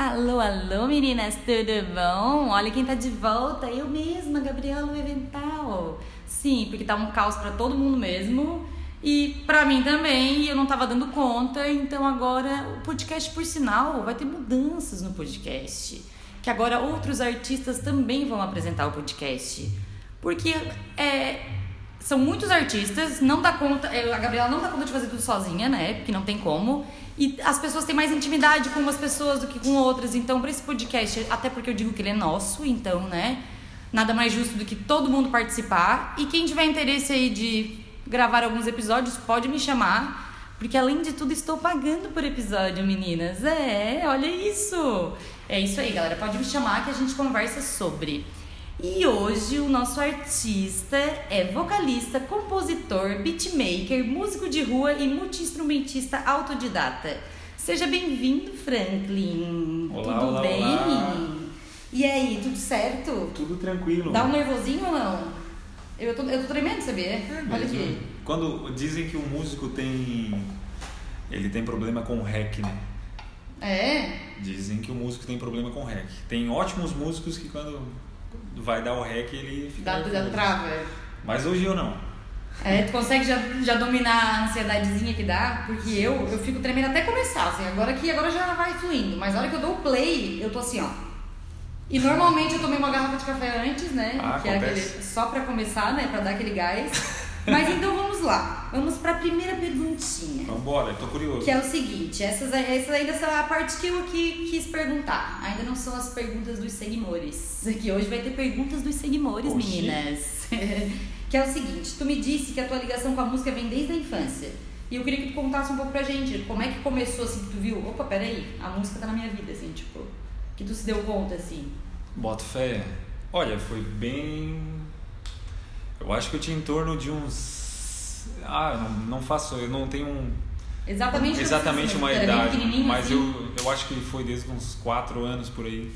Alô, alô, meninas, tudo bom? Olha quem tá de volta, eu mesma, Gabriela Evental. Sim, porque tá um caos para todo mundo mesmo. E para mim também, eu não tava dando conta, então agora o podcast, por sinal, vai ter mudanças no podcast. Que agora outros artistas também vão apresentar o podcast. Porque é, são muitos artistas, não dá conta, é, a Gabriela não dá conta de fazer tudo sozinha, né? Porque não tem como. E as pessoas têm mais intimidade com umas pessoas do que com outras. Então, para esse podcast, até porque eu digo que ele é nosso, então, né? Nada mais justo do que todo mundo participar. E quem tiver interesse aí de gravar alguns episódios, pode me chamar. Porque além de tudo, estou pagando por episódio, meninas. É, olha isso. É isso aí, galera. Pode me chamar que a gente conversa sobre. E hoje o nosso artista é vocalista, compositor, beatmaker, músico de rua e multiinstrumentista autodidata. Seja bem-vindo, Franklin. Olá, tudo olá, bem? olá. E aí, tudo certo? Tudo tranquilo. Dá um nervosinho ou não? Eu tô, eu tô tremendo, sabia? É Olha aqui. Quando dizem que o músico tem. Ele tem problema com rec, né? É? Dizem que o músico tem problema com rec. Tem ótimos músicos que quando vai dar o rec ele fica. Dá, dá trava. Mas hoje eu não. É, tu consegue já, já dominar a ansiedadezinha que dá? Porque eu, eu fico tremendo até começar, assim, agora que agora já vai fluindo. Mas na hora que eu dou o play, eu tô assim, ó. E normalmente eu tomei uma garrafa de café antes, né? Ah, que é acontece. aquele. Só pra começar, né? Pra dar aquele gás. Mas então vamos lá. Vamos pra primeira perguntinha. Vambora, eu tô curioso. Que é o seguinte, essas, essas ainda são a parte que eu aqui quis perguntar. Ainda não são as perguntas dos seguidores. Que hoje vai ter perguntas dos seguidores, meninas. que é o seguinte, tu me disse que a tua ligação com a música vem desde a infância. E eu queria que tu contasse um pouco pra gente, como é que começou, assim, que tu viu, opa, peraí, a música tá na minha vida, assim, tipo, que tu se deu conta, assim. Bota fé. Olha, foi bem. Eu acho que eu tinha em torno de uns. Ah, eu não, não faço. Eu não tenho um. Exatamente, exatamente uma idade, mas assim. eu, eu acho que foi desde uns 4 anos por aí.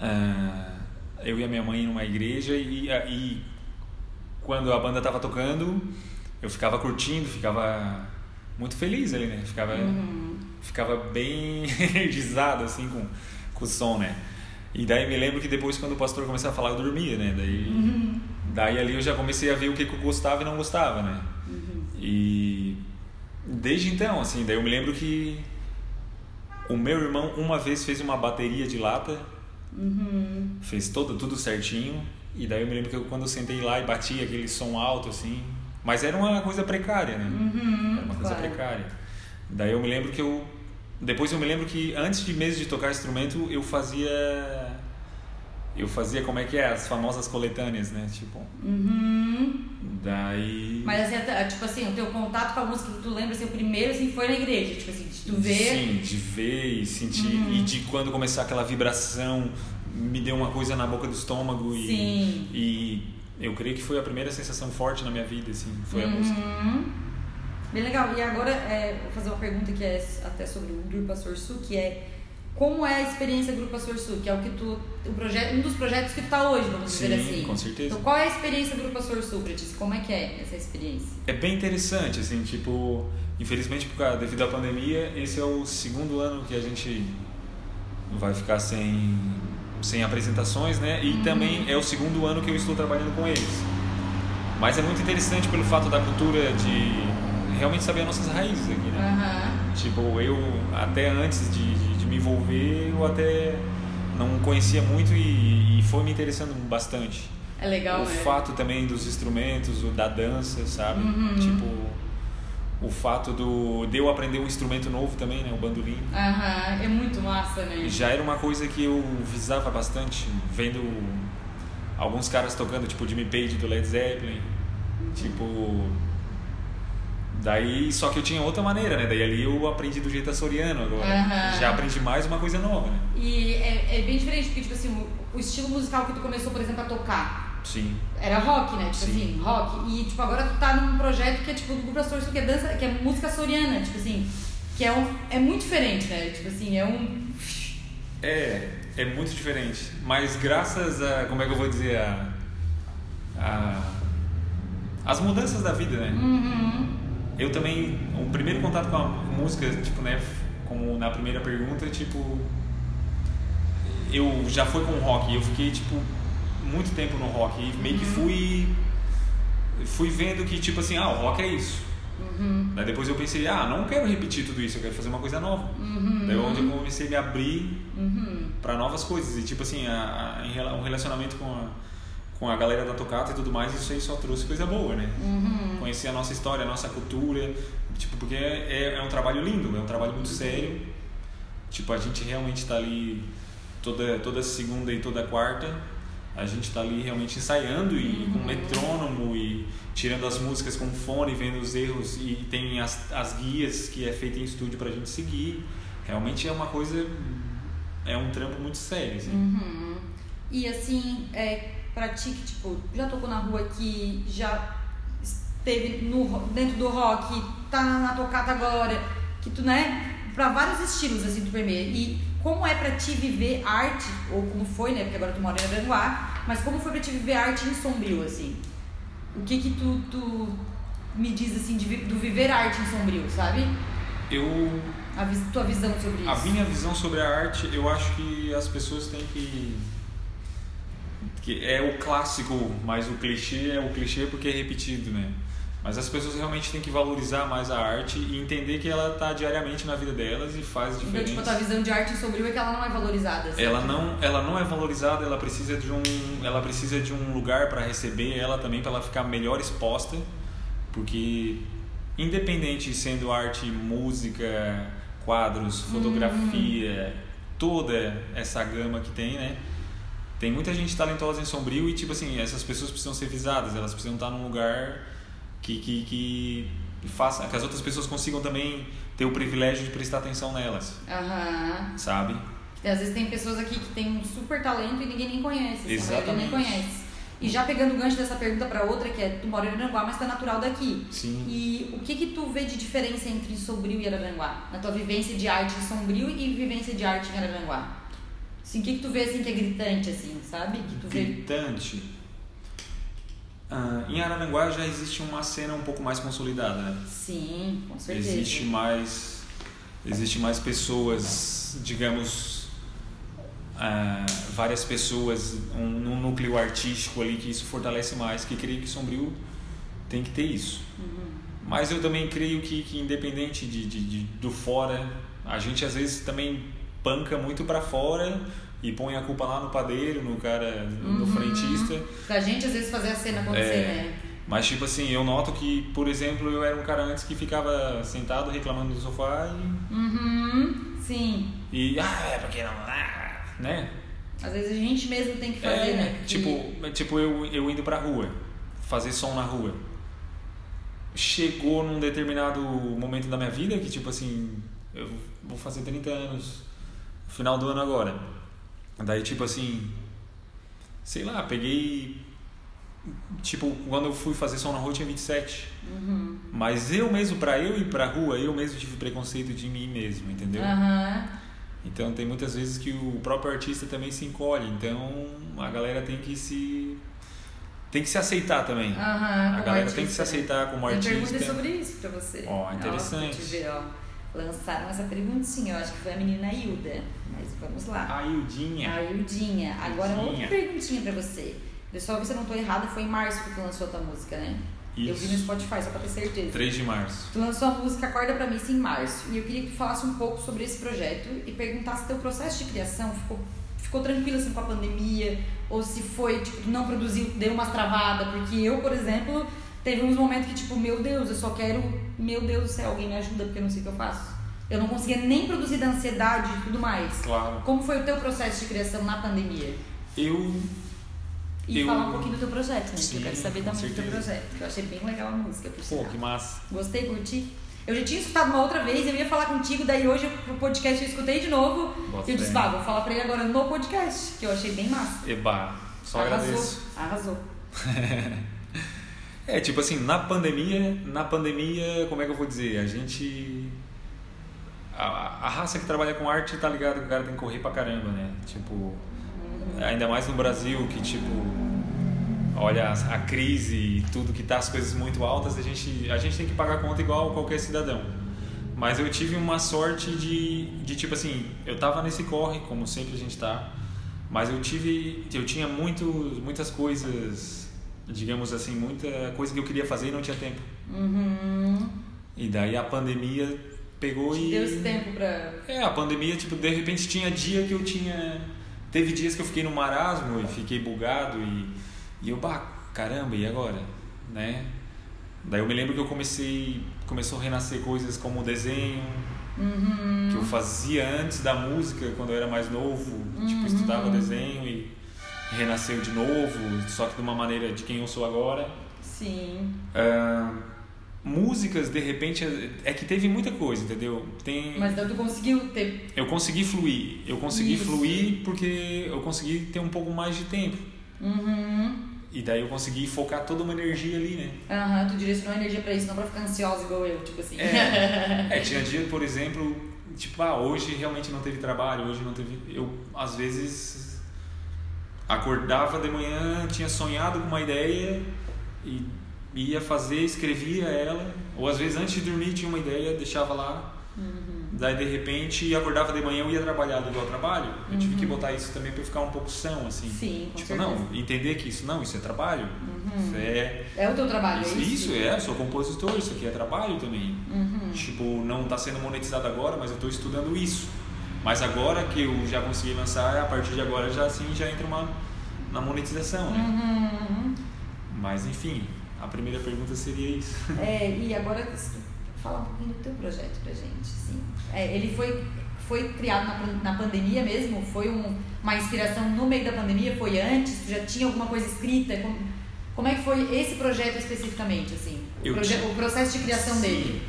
Ah, eu e a minha mãe numa igreja e, e quando a banda tava tocando, eu ficava curtindo, ficava muito feliz ali, né? Ficava, Uhum. ficava bem energizado assim com, com o som, né? E daí me lembro que depois quando o pastor começou a falar, eu dormia, né? Daí, Uhum. Daí ali eu já comecei a ver o que, que eu gostava e não gostava, né? Uhum. E desde então, assim, daí eu me lembro que o meu irmão uma vez fez uma bateria de lata, Uhum. fez todo, tudo certinho, e daí eu me lembro que eu, quando eu sentei lá e bati aquele som alto, assim, mas era uma coisa precária, né? Uhum. Era uma coisa claro. precária. Daí eu me lembro que eu. Depois eu me lembro que antes de mesmo de tocar instrumento, eu fazia. Eu fazia como é que é? As famosas coletâneas, né? Tipo. Uhum. Daí. Mas assim, tipo assim, o teu contato com a música que tu lembra, assim, o primeiro assim, foi na igreja, tipo assim, de tu ver. Sim, de ver e sentir. Uhum. E de quando começar aquela vibração, me deu uma coisa na boca do estômago. E, Sim. e eu creio que foi a primeira sensação forte na minha vida, assim. Foi a música. Uhum. Bem legal. E agora, é, vou fazer uma pergunta que é até sobre o Grupo Pastor Sul, que é como é a experiência Grupo Pastor Sul, que é o que tu, o projeto, um dos projetos que tu tá hoje, vamos dizer Sim, assim. com certeza. Então, qual é a experiência Grupo Pastor Sul pra ti? Como é que é essa experiência? É bem interessante, assim, tipo, infelizmente por causa, devido à pandemia, esse é o segundo ano que a gente vai ficar sem, sem apresentações, né? E também é o segundo ano que eu estou trabalhando com eles. Mas é muito interessante pelo fato da cultura de realmente saber as nossas raízes aqui, né? Aham. Tipo, eu até antes de me envolver, eu até não conhecia muito e, e foi me interessando bastante É legal, o né? fato também dos instrumentos, o da dança, sabe? Uhum. Tipo, o fato do de eu aprender um instrumento novo também, né, o bandolim. Aham, é muito massa, né? Já era uma coisa que eu visava bastante, vendo alguns caras tocando, tipo Jimmy Page do Led Zeppelin, tipo Daí, só que eu tinha outra maneira, né? Daí ali eu aprendi do jeito açoriano agora. Aham. Já aprendi mais uma coisa nova, né? E é, é bem diferente, porque, tipo assim, o, estilo musical que tu começou, por exemplo, a tocar, Sim. Era rock, né? Tipo Sim. assim, rock. E tipo, agora tu tá num projeto que é tipo do grupo Astor, que é dança, que é música soriana, tipo assim, que é um é muito diferente, né? Tipo assim, é um É, é muito diferente. Mas graças a, como é que eu vou dizer, a, a as mudanças da vida, né? uhum, Eu também, o primeiro contato com a música, tipo, né, como na primeira pergunta, tipo, eu já fui com o rock eu fiquei, tipo, muito tempo no rock e meio que Uhum. fui fui vendo que tipo assim ah o rock é isso Uhum. daí depois eu pensei ah não quero repetir tudo isso eu quero fazer uma coisa nova Uhum. daí onde eu comecei a me abrir Uhum. para novas coisas e tipo assim a, a, um relacionamento com a com a galera da tocata e tudo mais isso aí só trouxe coisa boa né Uhum. conhecer a nossa história a nossa cultura tipo porque é, é um trabalho lindo é um trabalho muito sério tipo a gente realmente está ali toda toda segunda e toda quarta a gente está ali realmente ensaiando e com metrônomo e tirando as músicas com fone vendo os erros e tem as, as guias que é feita em estúdio para a gente seguir realmente é uma coisa é um trampo muito sério assim. Uhum. E assim, é, pra ti que, tipo, já tocou na rua aqui, já esteve no, ro- dentro do rock, tá na tocata agora, que tu, né, pra vários estilos, assim, tu permeia. E como é pra ti viver arte, ou como foi, né, porque agora tu mora em Aranguá, mas como foi pra ti viver arte em Sombrio, assim? O que que tu, tu me diz, assim, de, do viver arte em Sombrio, sabe? eu A tua visão sobre isso. A minha visão sobre a arte, eu acho que as pessoas têm que. Que é o clássico, mas o clichê é o clichê porque é repetido, né? Mas as pessoas realmente têm que valorizar mais a arte e entender que ela está diariamente na vida delas e faz Então, tipo, a diferença. tua visão de arte Sombrio é que ela não é valorizada, assim. Ela não, ela não é valorizada, ela precisa de um, ela precisa de um lugar para receber ela também para ela ficar melhor exposta, porque independente sendo arte, música, quadros, fotografia, toda essa gama que tem, né? Tem muita gente talentosa em Sombrio e tipo assim, essas pessoas precisam ser visadas, elas precisam estar num lugar que que, que faça que as outras pessoas consigam também ter o privilégio de prestar atenção nelas, Aham. sabe? Às vezes tem pessoas aqui que têm um super talento e ninguém nem conhece. maioria nem Exatamente. conhece. E já pegando o gancho dessa pergunta pra outra, que é, tu mora em Aranguá, mas tá natural daqui. Sim. E o que que tu vê de diferença entre Sombrio e Araranguá? Na tua vivência de arte em Sombrio e vivência de arte em Araranguá? Assim, o que que tu vê assim que é gritante, assim, sabe? Que tu vê... gritante. Ah, em Araranguá já existe uma cena um pouco mais consolidada, né? Sim, com certeza. Existe mais, existe mais pessoas, digamos, ah, várias pessoas, um, num núcleo artístico ali que isso fortalece mais, que creio que Sombrio tem que ter isso. Uhum. Mas eu também creio que, que independente de, de, de- do fora, a gente às vezes também panca muito para fora e põe a culpa lá no padeiro, no cara, no Uhum. frentista. Pra gente, às vezes, fazer a cena acontecer, É. né? Mas tipo assim, eu noto que, por exemplo, eu era um cara antes que ficava sentado reclamando do sofá Uhum, sim. e, e ah, é porque não, ah, né? Às vezes a gente mesmo tem que fazer, É, né? Tipo, tipo eu, eu indo pra rua, fazer som na rua. Chegou num determinado momento da minha vida que, tipo assim, eu vou fazer 30 anos, final do ano agora. Daí, tipo assim, sei lá, peguei. Tipo, quando eu fui fazer som na rua eu tinha 27. Uhum. Mas eu mesmo, pra eu ir pra rua, eu mesmo tive preconceito de mim mesmo, entendeu? Aham. Então tem muitas vezes que o próprio artista também se encolhe. Então a galera tem que se tem que se aceitar também. Aham, a galera artista, tem que se né? aceitar como Tem artista. perguntas sobre isso pra você. Ó, interessante. Ó, Lançaram essa perguntinha, eu acho que foi a menina Hilda. Mas vamos lá. A Ildinha. A Hildinha. Agora uma outra perguntinha pra você. Pessoal, ver se eu não tô errada, foi em março que tu lançou a tua música, né? Eu vi no Isso. Spotify, só pra ter certeza. 3 de março. Tu lançou a música Acorda Pra Mim em março e eu queria que tu falasse um pouco sobre esse projeto e perguntasse teu processo de criação ficou, ficou tranquilo assim com a pandemia ou se foi, tipo, não produziu, deu umas travadas, porque eu, por exemplo, teve uns momentos que tipo, meu Deus, eu só quero, meu Deus do céu, alguém me ajuda porque eu não sei o que eu faço. Eu não conseguia nem produzir da ansiedade e tudo mais. Claro. Como foi o teu processo de criação na pandemia? Eu E Eu- falar um pouquinho do teu projeto, né? que Sim, eu quero saber com também do teu projeto, que eu achei bem legal a música, por Pô, que massa. Gostei, curti. Eu já tinha escutado uma outra vez, eu ia falar contigo, daí hoje pro podcast eu escutei de novo. Bota e eu disse, bah, vou falar pra ele agora no podcast, que eu achei bem massa. Eba, só Arrasou. agradeço. Arrasou. É, tipo assim, na pandemia, na pandemia, como é que eu vou dizer? A gente. A, a raça que trabalha com arte tá ligado que o cara tem que correr pra caramba, né? Tipo. Ainda mais no Brasil, que tipo. Olha a, crise e tudo que tá as coisas muito altas, a gente, a gente tem que pagar conta igual qualquer cidadão. Mas eu tive uma sorte de, de tipo assim, eu tava nesse corre, como sempre a gente tá, mas eu tive, eu tinha muito, muitas coisas, digamos assim, muita coisa que eu queria fazer e não tinha tempo. Uhum. E daí a pandemia pegou Te e. deu esse tempo pra. É, a pandemia, tipo, de repente tinha dia que eu tinha. Teve dias que eu fiquei no marasmo e fiquei bugado e, e eu, bah, caramba, e agora? Né? Daí eu me lembro que eu comecei. Começou a renascer coisas como o desenho, Uhum. que eu fazia antes da música, quando eu era mais novo. Uhum. Tipo, estudava desenho e renasceu de novo, só que de uma maneira de quem eu sou agora. Sim. Ah, músicas, de repente, é que teve muita coisa, entendeu? Tem, Mas tu conseguiu ter. eu consegui fluir. Eu consegui Isso. fluir porque eu consegui ter um pouco mais de tempo. Uhum. E daí eu consegui focar toda uma energia ali, né? Aham, tu direcionou a energia pra isso, não pra ficar ansiosa igual eu, tipo assim. É, é, tinha dia, por exemplo, tipo, ah, hoje realmente não teve trabalho, hoje não teve. Eu, às vezes, acordava de manhã, tinha sonhado com uma ideia e ia fazer, escrevia ela, ou às vezes antes de dormir tinha uma ideia, deixava lá. Daí de repente acordava de manhã eu ia trabalhar do meu trabalho. Eu tive que botar isso também para ficar um pouco são, assim. Sim, tipo, certeza. não, entender que isso não, isso é trabalho. Isso é É o teu trabalho, isso, é isso? isso é, sou compositor, isso aqui é trabalho também. Uhum. Tipo, não está sendo monetizado agora, mas eu estou estudando isso. Mas agora que eu já consegui lançar, a partir de agora já assim já entra uma na monetização, né? Uhum. Mas enfim, a primeira pergunta seria isso. É, e agora fala um pouquinho do teu projeto pra gente, assim. É, ele foi, foi criado na, na pandemia mesmo? Foi um- uma inspiração no meio da pandemia? Foi antes? Tu já tinha alguma coisa escrita? Como, como é que foi esse projeto especificamente, assim? O, proje- o processo de criação Sim. dele?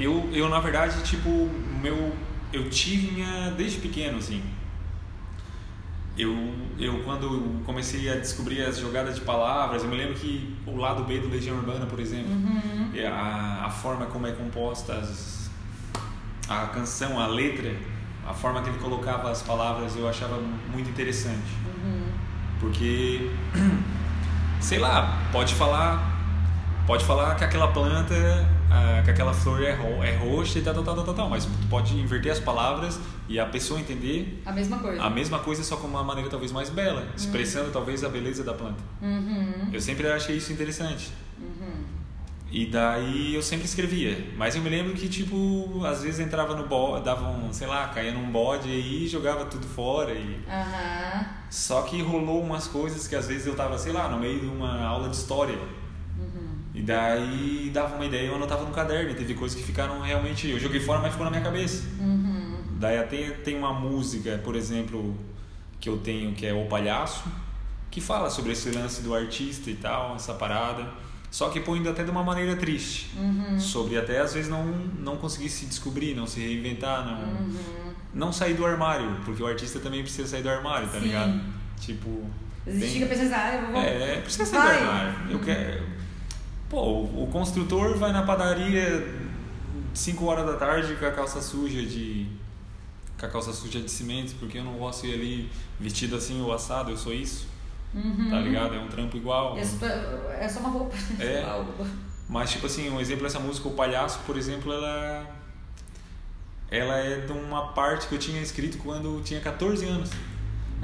Eu, eu na verdade, tipo, meu eu tinha desde pequeno assim. Eu, eu quando comecei a descobrir as jogadas de palavras, eu me lembro que o lado B do Legião Urbana, por exemplo, Uhum. é a, a forma como é composta as, a canção, a letra, a forma que ele colocava as palavras, eu achava muito interessante. Uhum. Porque, sei lá, pode falar, pode falar que aquela planta, ah, que aquela flor é, ro é roxa e tal, tal, tal, tal, tal, mas tu pode inverter as palavras e a pessoa entender A mesma coisa. a mesma coisa só com uma maneira talvez mais bela, expressando talvez a beleza da planta. Uhum. Eu sempre achei isso interessante. Uhum. E daí eu sempre escrevia. Mas eu me lembro que, tipo, às vezes entrava no bode, dava um, sei lá, caía num bode e jogava tudo fora. E... Só que rolou umas coisas que às vezes eu tava, sei lá, no meio de uma aula de história. Daí dava uma ideia, eu anotava no caderno. E teve coisas que ficaram realmente. Eu joguei fora, mas ficou na minha cabeça. Uhum. Daí até tem uma música, por exemplo, que eu tenho que é O Palhaço, que fala sobre esse lance do artista e tal, essa parada. Só que põe até de uma maneira triste. Uhum. Sobre até às vezes não, não conseguir se descobrir, não se reinventar, não, Uhum. não sair do armário, porque o artista também precisa sair do armário, tá Sim. ligado? Tipo. Tem- fica pensando, ah, eu vou. é, precisa sair Vai. do armário. Eu quero. Pô, o, o construtor vai na padaria 5 horas da tarde com a calça suja de. com a calça suja de cimento, porque eu não posso ir ali vestido assim ou assado, eu sou isso, Uhum. tá ligado? É um trampo igual. É só, é só uma roupa. É. Mas, tipo assim, um exemplo dessa música, O Palhaço, por exemplo, ela. Ela é de uma parte que eu tinha escrito quando eu tinha 14 anos.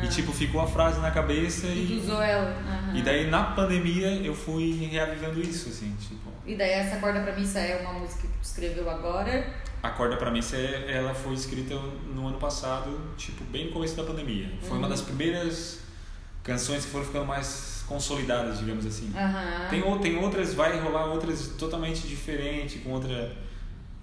E, tipo, ficou a frase na cabeça E tu usou ela. Aham. E daí, na pandemia, eu fui reavivando isso, assim, tipo. E daí essa corda pra missa é uma música que tu escreveu agora. A Corda pra Missa, é- ela foi escrita no ano passado, tipo, bem no começo da pandemia. Foi uma Uhum. das primeiras canções que foram ficando mais consolidadas, digamos assim. Aham. Tem, tem outras, vai rolar outras totalmente diferentes, com outra,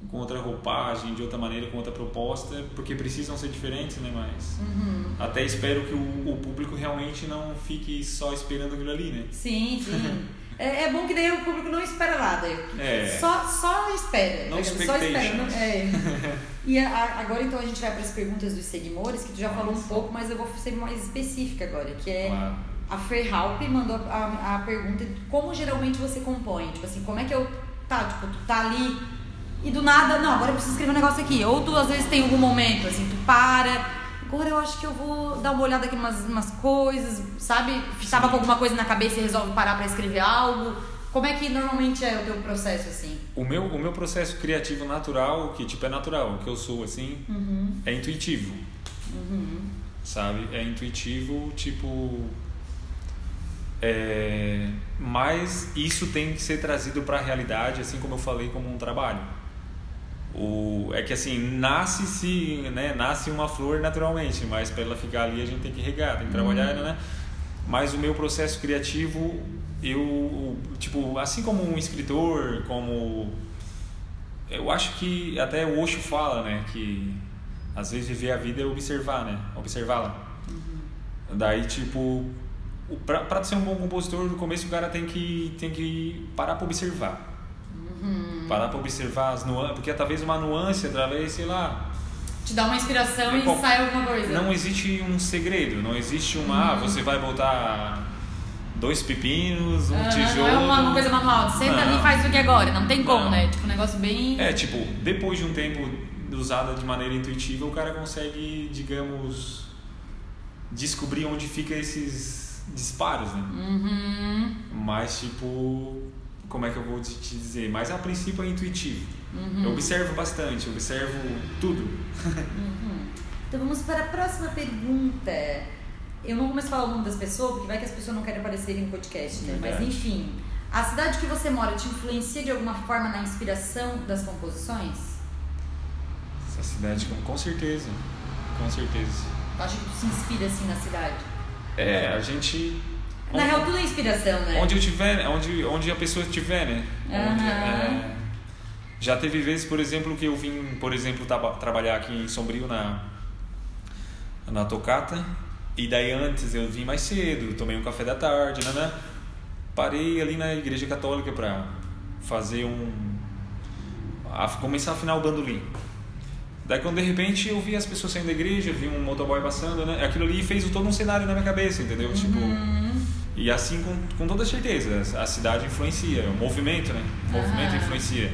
com outra roupagem, de outra maneira, com outra proposta, porque precisam ser diferentes, né? Mas Uhum. até espero que o, o público realmente não fique só esperando aquilo ali, né? Sim, sim. É, é bom que daí o público não espera nada. É. Só, só espera. No tá? Só espera. não- é. E a- agora então a gente vai para as perguntas dos seguidores, que tu já falou um pouco, mas eu vou ser mais específica agora, que é Claro. a Fer Halp mandou a, a pergunta de como geralmente você compõe. Tipo assim, como é que eu. Tá, tipo, tu tá ali e do nada, não, agora eu preciso escrever um negócio aqui. Ou tu às vezes tem algum momento, assim, tu para. Agora eu acho que eu vou dar uma olhada aqui em umas, umas coisas, sabe? Tava com alguma coisa na cabeça e resolve parar pra escrever algo. Como é que normalmente é o teu processo, assim? O meu, o meu processo criativo natural, que tipo é natural, que eu sou assim, Uhum. é intuitivo, Uhum. sabe? É intuitivo, tipo. É, mas isso tem que ser trazido para a realidade, assim como eu falei, como um trabalho. O, é que assim, nasce se, né, nasce uma flor naturalmente, mas para ela ficar ali a gente tem que regar, tem que trabalhar, né? Mas o meu processo criativo, eu, tipo, assim como um escritor, como eu acho que até o Osho fala, né, que às vezes viver a vida é observar, né, observá-la. Daí, tipo, pra ser um bom compositor, no começo o cara tem que, tem que parar pra observar. Parar pra observar as nuances, porque talvez uma nuance, através, sei lá, Te dá uma inspiração É e qual- sai alguma coisa. não existe um segredo, não existe uma, ah, você vai botar dois pepinos, um tijolo. Não é uma, uma coisa manual. Senta ali e faz o que agora. Não tem como, Não. né? Tipo, um negócio bem. É, tipo, depois de um tempo usada de maneira intuitiva, o cara consegue, digamos, descobrir onde fica esses disparos, né? Uhum. Mas, tipo, como é que eu vou te dizer? Mas a princípio é intuitivo. Uhum. Eu observo bastante, observo tudo. Então vamos para a próxima pergunta. Eu não começo a falar o nome das pessoas, porque vai que as pessoas não querem aparecer em podcast, né? Mas Verdade. enfim, a cidade que você mora te influencia de alguma forma na inspiração das composições? Essa cidade, com, com certeza. Com certeza. Tu acha que tu se inspira assim na cidade? É, a gente. Na real, tudo é inspiração, né? Onde eu tiver, onde, onde a pessoa estiver, né? Onde, é, já teve vezes, por exemplo, que eu vim, por exemplo, trabalhar aqui em Sombrio na, na Tocata. E daí antes eu vim mais cedo, tomei um café da tarde, né? né? Parei ali na igreja católica pra fazer um. A, começar a afinar o bandolim. Daí quando de repente eu vi as pessoas saindo da igreja, vi um motoboy passando, né? Aquilo ali fez todo um cenário na minha cabeça, entendeu? Tipo. E assim, com, com toda certeza, a cidade influencia, o movimento, né? O movimento Aham. influencia.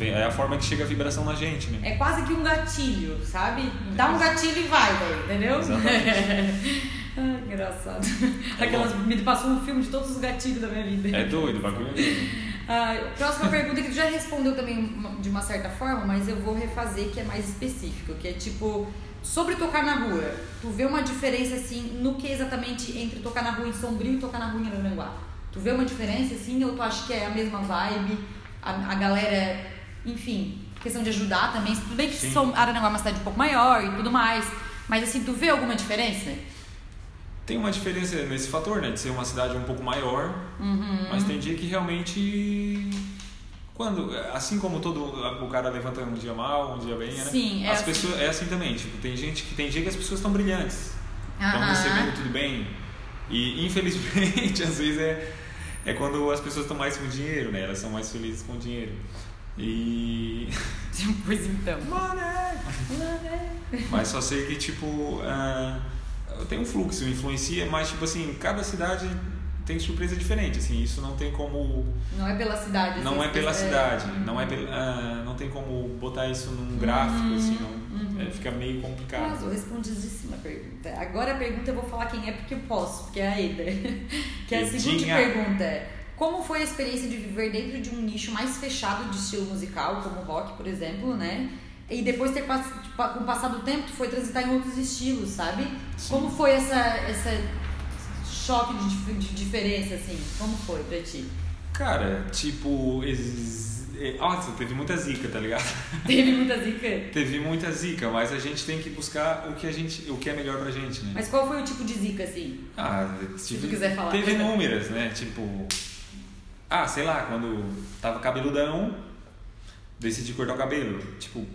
É a forma que chega a vibração na gente, né? É quase que um gatilho, sabe? Dá um gatilho e vai, daí, entendeu? Exatamente. Ai, engraçado. É Aquelas, bom. me passou um filme de todos os gatilhos da minha vida. É doido, o bagulho é. Ah, próxima pergunta que tu já respondeu também de uma certa forma, mas eu vou refazer que é mais específico, que é tipo sobre tocar na rua. Tu vê uma diferença assim no que exatamente entre tocar na rua em Sombrio e tocar na rua em Aranguá? Tu vê uma diferença assim ou tu acha que é a mesma vibe? A, a galera, enfim, questão de ajudar também. Tudo bem que Sim. Som- Araranguá é uma cidade um pouco maior e tudo mais, mas assim, tu vê alguma diferença? Tem uma diferença nesse fator, né? De ser uma cidade um pouco maior, mas tem dia que realmente. Quando, assim como todo o cara levanta um dia mal, um dia bem, né? Sim, é As assim. pessoas, é assim também. Tipo, tem gente que tem dia que as pessoas estão brilhantes. Estão Aham. recebendo tudo bem. E infelizmente, às vezes é, é quando as pessoas estão mais com dinheiro, né? Elas são mais felizes com dinheiro. E. pois então. Mas só sei que, tipo, ah, tem um fluxo, influencia, mas, tipo assim, cada cidade tem surpresa diferente, assim, isso não tem como. Não é pela cidade. Não assim, é pela é- cidade, não é pela, ah, não tem como botar isso num gráfico, assim, não, uhum. é, fica meio complicado. Arrasou, respondidíssima a pergunta. Agora a pergunta eu vou falar quem é porque eu posso, porque é a Eda. Que é a seguinte Edinha. pergunta. Como foi a experiência de viver dentro de um nicho mais fechado de estilo musical, como rock, por exemplo, né? E depois ter com o passar do tempo, tu foi transitar em outros estilos, sabe? Sim. Como foi essa, essa choque de, de diferença, assim? Como foi pra ti? Cara, tipo, é, nossa, teve muita zica, tá ligado? Teve muita zica? Teve muita zica, mas a gente tem que buscar o que a gente, o que é melhor pra gente, né? Mas qual foi o tipo de zica, assim? Ah, Se tu quiser falar. Teve inúmeras, né? Tipo, ah, sei lá, quando tava cabeludão, decidi cortar o cabelo. Tipo,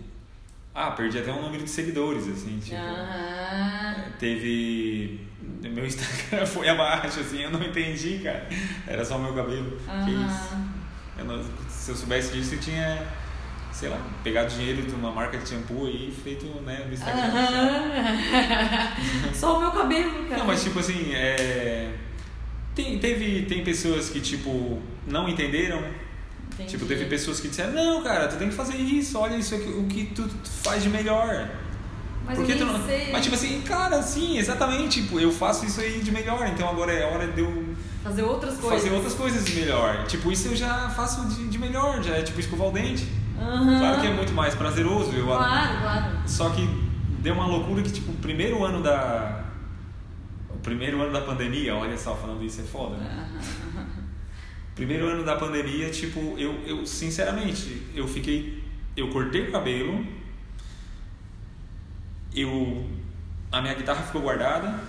ah, perdi até um número de seguidores, assim, tipo. Teve. Meu Instagram foi abaixo, assim, eu não entendi, cara. Era só o meu cabelo. Que isso? Aham. Eu não- se eu soubesse disso, eu tinha, sei lá, pegado dinheiro de uma marca de shampoo e feito, né, no Instagram. Aham. Só o meu cabelo, cara. Não, mas tipo assim, é... tem, teve, tem pessoas que, tipo, não entenderam. Entendi. Tipo, teve pessoas que disseram, não, cara, tu tem que fazer isso, olha isso aqui, o que tu faz de melhor. Mas Por que eu tu não... sei. Mas tipo assim, cara, sim, exatamente, tipo, eu faço isso aí de melhor, então agora é hora de eu Fazer outras coisas. fazer outras coisas de melhor. Tipo, isso eu já faço de, de melhor, já é tipo escovar o dente. Aham. Claro que é muito mais prazeroso, eu Claro, claro. Só que deu uma loucura que, tipo, o primeiro ano da. O primeiro ano da pandemia, olha só, falando isso é foda, né? Primeiro ano da pandemia, tipo, eu, eu sinceramente, eu fiquei. Eu cortei o cabelo, eu. A minha guitarra ficou guardada.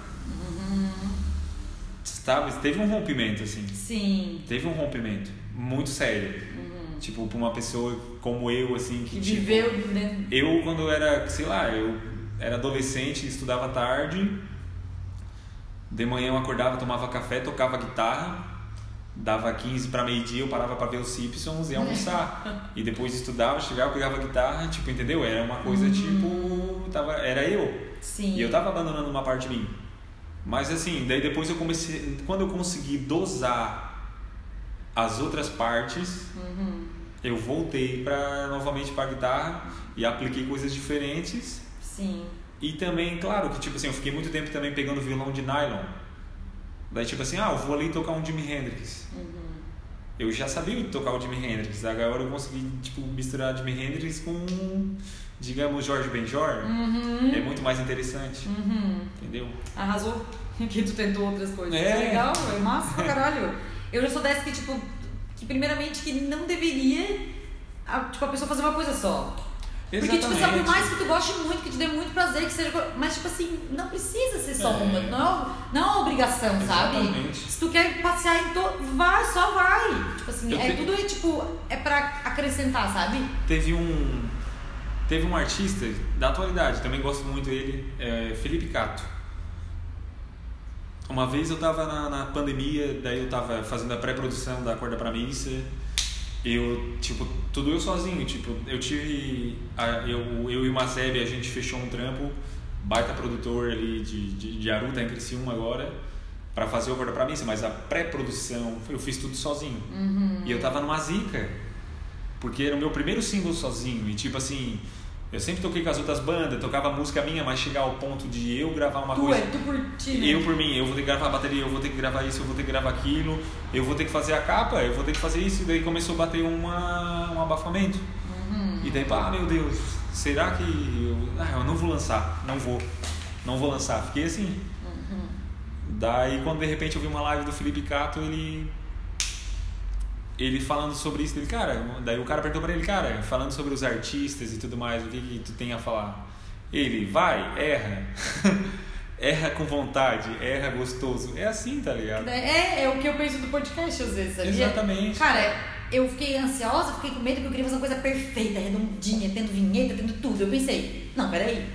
Estava, teve um rompimento, assim. Sim. Teve um rompimento muito sério. Tipo, pra uma pessoa como eu, assim, que, Que tipo, viveu dentro. eu, quando eu era, sei lá, eu era adolescente, estudava tarde. De manhã eu acordava, tomava café, tocava guitarra. Dava 15 para meio-dia, eu parava para ver os Simpsons e almoçar. e depois estudava, chegava, pegava guitarra, tipo, entendeu? Era uma coisa tipo. Tava, era eu. Sim. E eu tava abandonando uma parte de mim. Mas assim, daí depois eu comecei. Quando eu consegui dosar as outras partes, Uhum. eu voltei para novamente para guitarra e apliquei coisas diferentes. Sim. E também, claro, que tipo assim, eu fiquei muito tempo também pegando violão de nylon. Daí tipo assim, ah, eu vou ali tocar um Jimi Hendrix. Uhum. Eu já sabia tocar o Jimi Hendrix, agora eu consegui tipo misturar Jimi Hendrix com digamos Jorge Benjor. Uhum. É muito mais interessante, Uhum. entendeu? Arrasou. Que tu tentou outras coisas. É. É legal, é massa pra caralho. Eu já sou dessa que, tipo, que primeiramente que não deveria a, tipo, a pessoa fazer uma coisa só. Porque, tipo, sabe, por Exatamente. mais que tu goste muito, que te dê muito prazer, que seja. Mas, tipo assim, não precisa ser só É. uma. Não é, não é uma obrigação, sabe? Exatamente. Se tu quer passear em todo. Vai, só vai. Tipo assim, Eu é te- tudo, é, tipo, é pra acrescentar, sabe? Teve um teve um artista da atualidade, também gosto muito dele, é Felipe Cato. Uma vez eu tava na, na pandemia, daí eu tava fazendo a pré-produção da Acorda pra Missa. Eu, tipo, tudo eu sozinho, tipo, eu tive. a- eu, eu e o Mazeb, a gente fechou um trampo, baita produtor ali de, de, de Aru, tá em Criciúma agora, pra fazer o Acorda pra Missa, mas a pré-produção eu fiz tudo sozinho. E eu tava numa zica, porque era o meu primeiro single sozinho, e tipo assim, eu sempre toquei com as outras bandas, tocava música minha, mas chegar ao ponto de eu gravar uma tu coisa. é, tu curtir. né? Eu por mim, eu vou ter que gravar a bateria, eu vou ter que gravar isso, eu vou ter que gravar aquilo, eu vou ter que fazer a capa, eu vou ter que fazer isso, e daí começou a bater uma, um abafamento. Uhum. E daí, pá, meu Deus, será que eu, ah, eu não vou lançar, não vou, não vou lançar. Fiquei assim. Uhum. Daí quando de repente eu vi uma live do Felipe Cato, ele ele falando sobre isso, ele, cara, daí o cara perguntou pra ele, cara, falando sobre os artistas e tudo mais, o que, que tu tem a falar? Ele, vai, erra. erra com vontade, erra gostoso. É assim, tá ligado? É, é o que eu penso do podcast às vezes, sabia? Exatamente. Cara, eu fiquei ansiosa, fiquei com medo que eu queria fazer uma coisa perfeita, redondinha, tendo vinheta, tendo tudo. Eu pensei, não, peraí.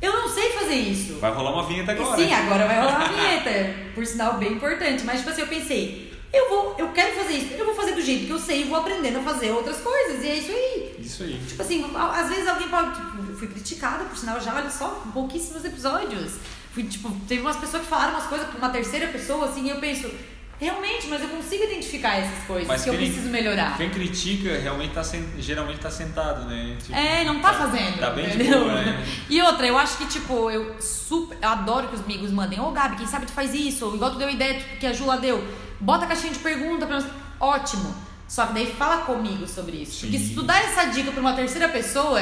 Eu não sei fazer isso. Vai rolar uma vinheta agora. Sim, agora vai rolar uma vinheta. Por sinal, bem importante. Mas, tipo assim, eu pensei, eu vou, eu quero fazer isso, eu vou fazer do jeito que eu sei e vou aprendendo a fazer outras coisas. E é isso aí. Isso aí. Tipo assim, às vezes alguém pode. Tipo, eu fui criticada, por sinal, já, olha só, pouquíssimos episódios. Fui, tipo, teve umas pessoas que falaram umas coisas pra uma terceira pessoa, assim, e eu penso, realmente, mas eu consigo identificar essas coisas Mas que eu preciso melhorar. Quem critica realmente tá geralmente tá sentado, né? Tipo, É, não tá fazendo. Tá bem de boa, né? E outra, eu acho que, tipo, eu super. Eu adoro que os amigos mandem, ô Gabi, quem sabe tu faz isso, ou igual tu deu ideia que a Jula deu. Bota a caixinha de pergunta pra nós. Ótimo. Só que daí fala comigo sobre isso. Porque Sim. se tu dá essa dica pra uma terceira pessoa,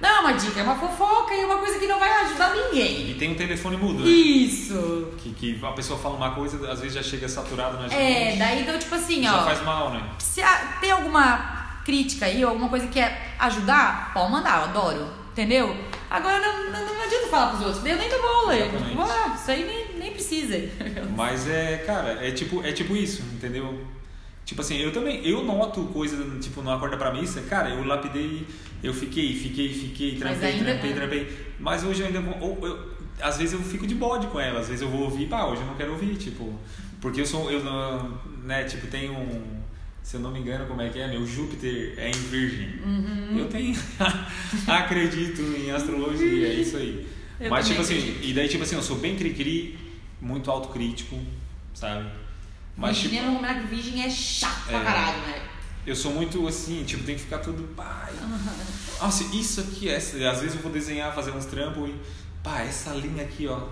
não é uma dica, é uma fofoca e é uma coisa que não vai ajudar ninguém. E tem um telefone mudo, né? Isso. Que, que a pessoa fala uma coisa, às vezes já chega saturado na gente. É, daí então, tipo assim, já ó. faz mal, né? Se a- tem alguma crítica aí, ou alguma coisa que quer ajudar, pode mandar, eu adoro. Entendeu? Agora não, não, não adianta falar pros outros, eu nem dou bola. Tipo, ah, isso aí nem precisa. Mas é, cara, é tipo, é tipo isso, entendeu? Tipo assim, eu também, eu noto coisa, tipo, no Acorda pra Missa, cara, eu lapidei, eu fiquei, fiquei, fiquei, trampei, ainda- trampei, trampei. Mas hoje eu ainda vou, ou eu, às vezes eu fico de bode com ela, às vezes eu vou ouvir, pá, hoje eu não quero ouvir, tipo, porque eu sou, eu não, né, tipo, tenho um, se eu não me engano, como é que é, meu Júpiter é em Virgem. Uhum. Eu tenho, acredito em astrologia, é isso aí. Eu Mas tipo assim, acredito. e daí tipo assim, eu sou bem cri-cri, muito autocrítico, sabe? Mas tipo, Virgem, é um virgem é chato pra É. caralho, né? eu sou muito assim, tipo, tem que ficar tudo. Pai, nossa, isso aqui é. Às vezes eu vou desenhar, fazer uns trampos e. pá, essa linha aqui, ó.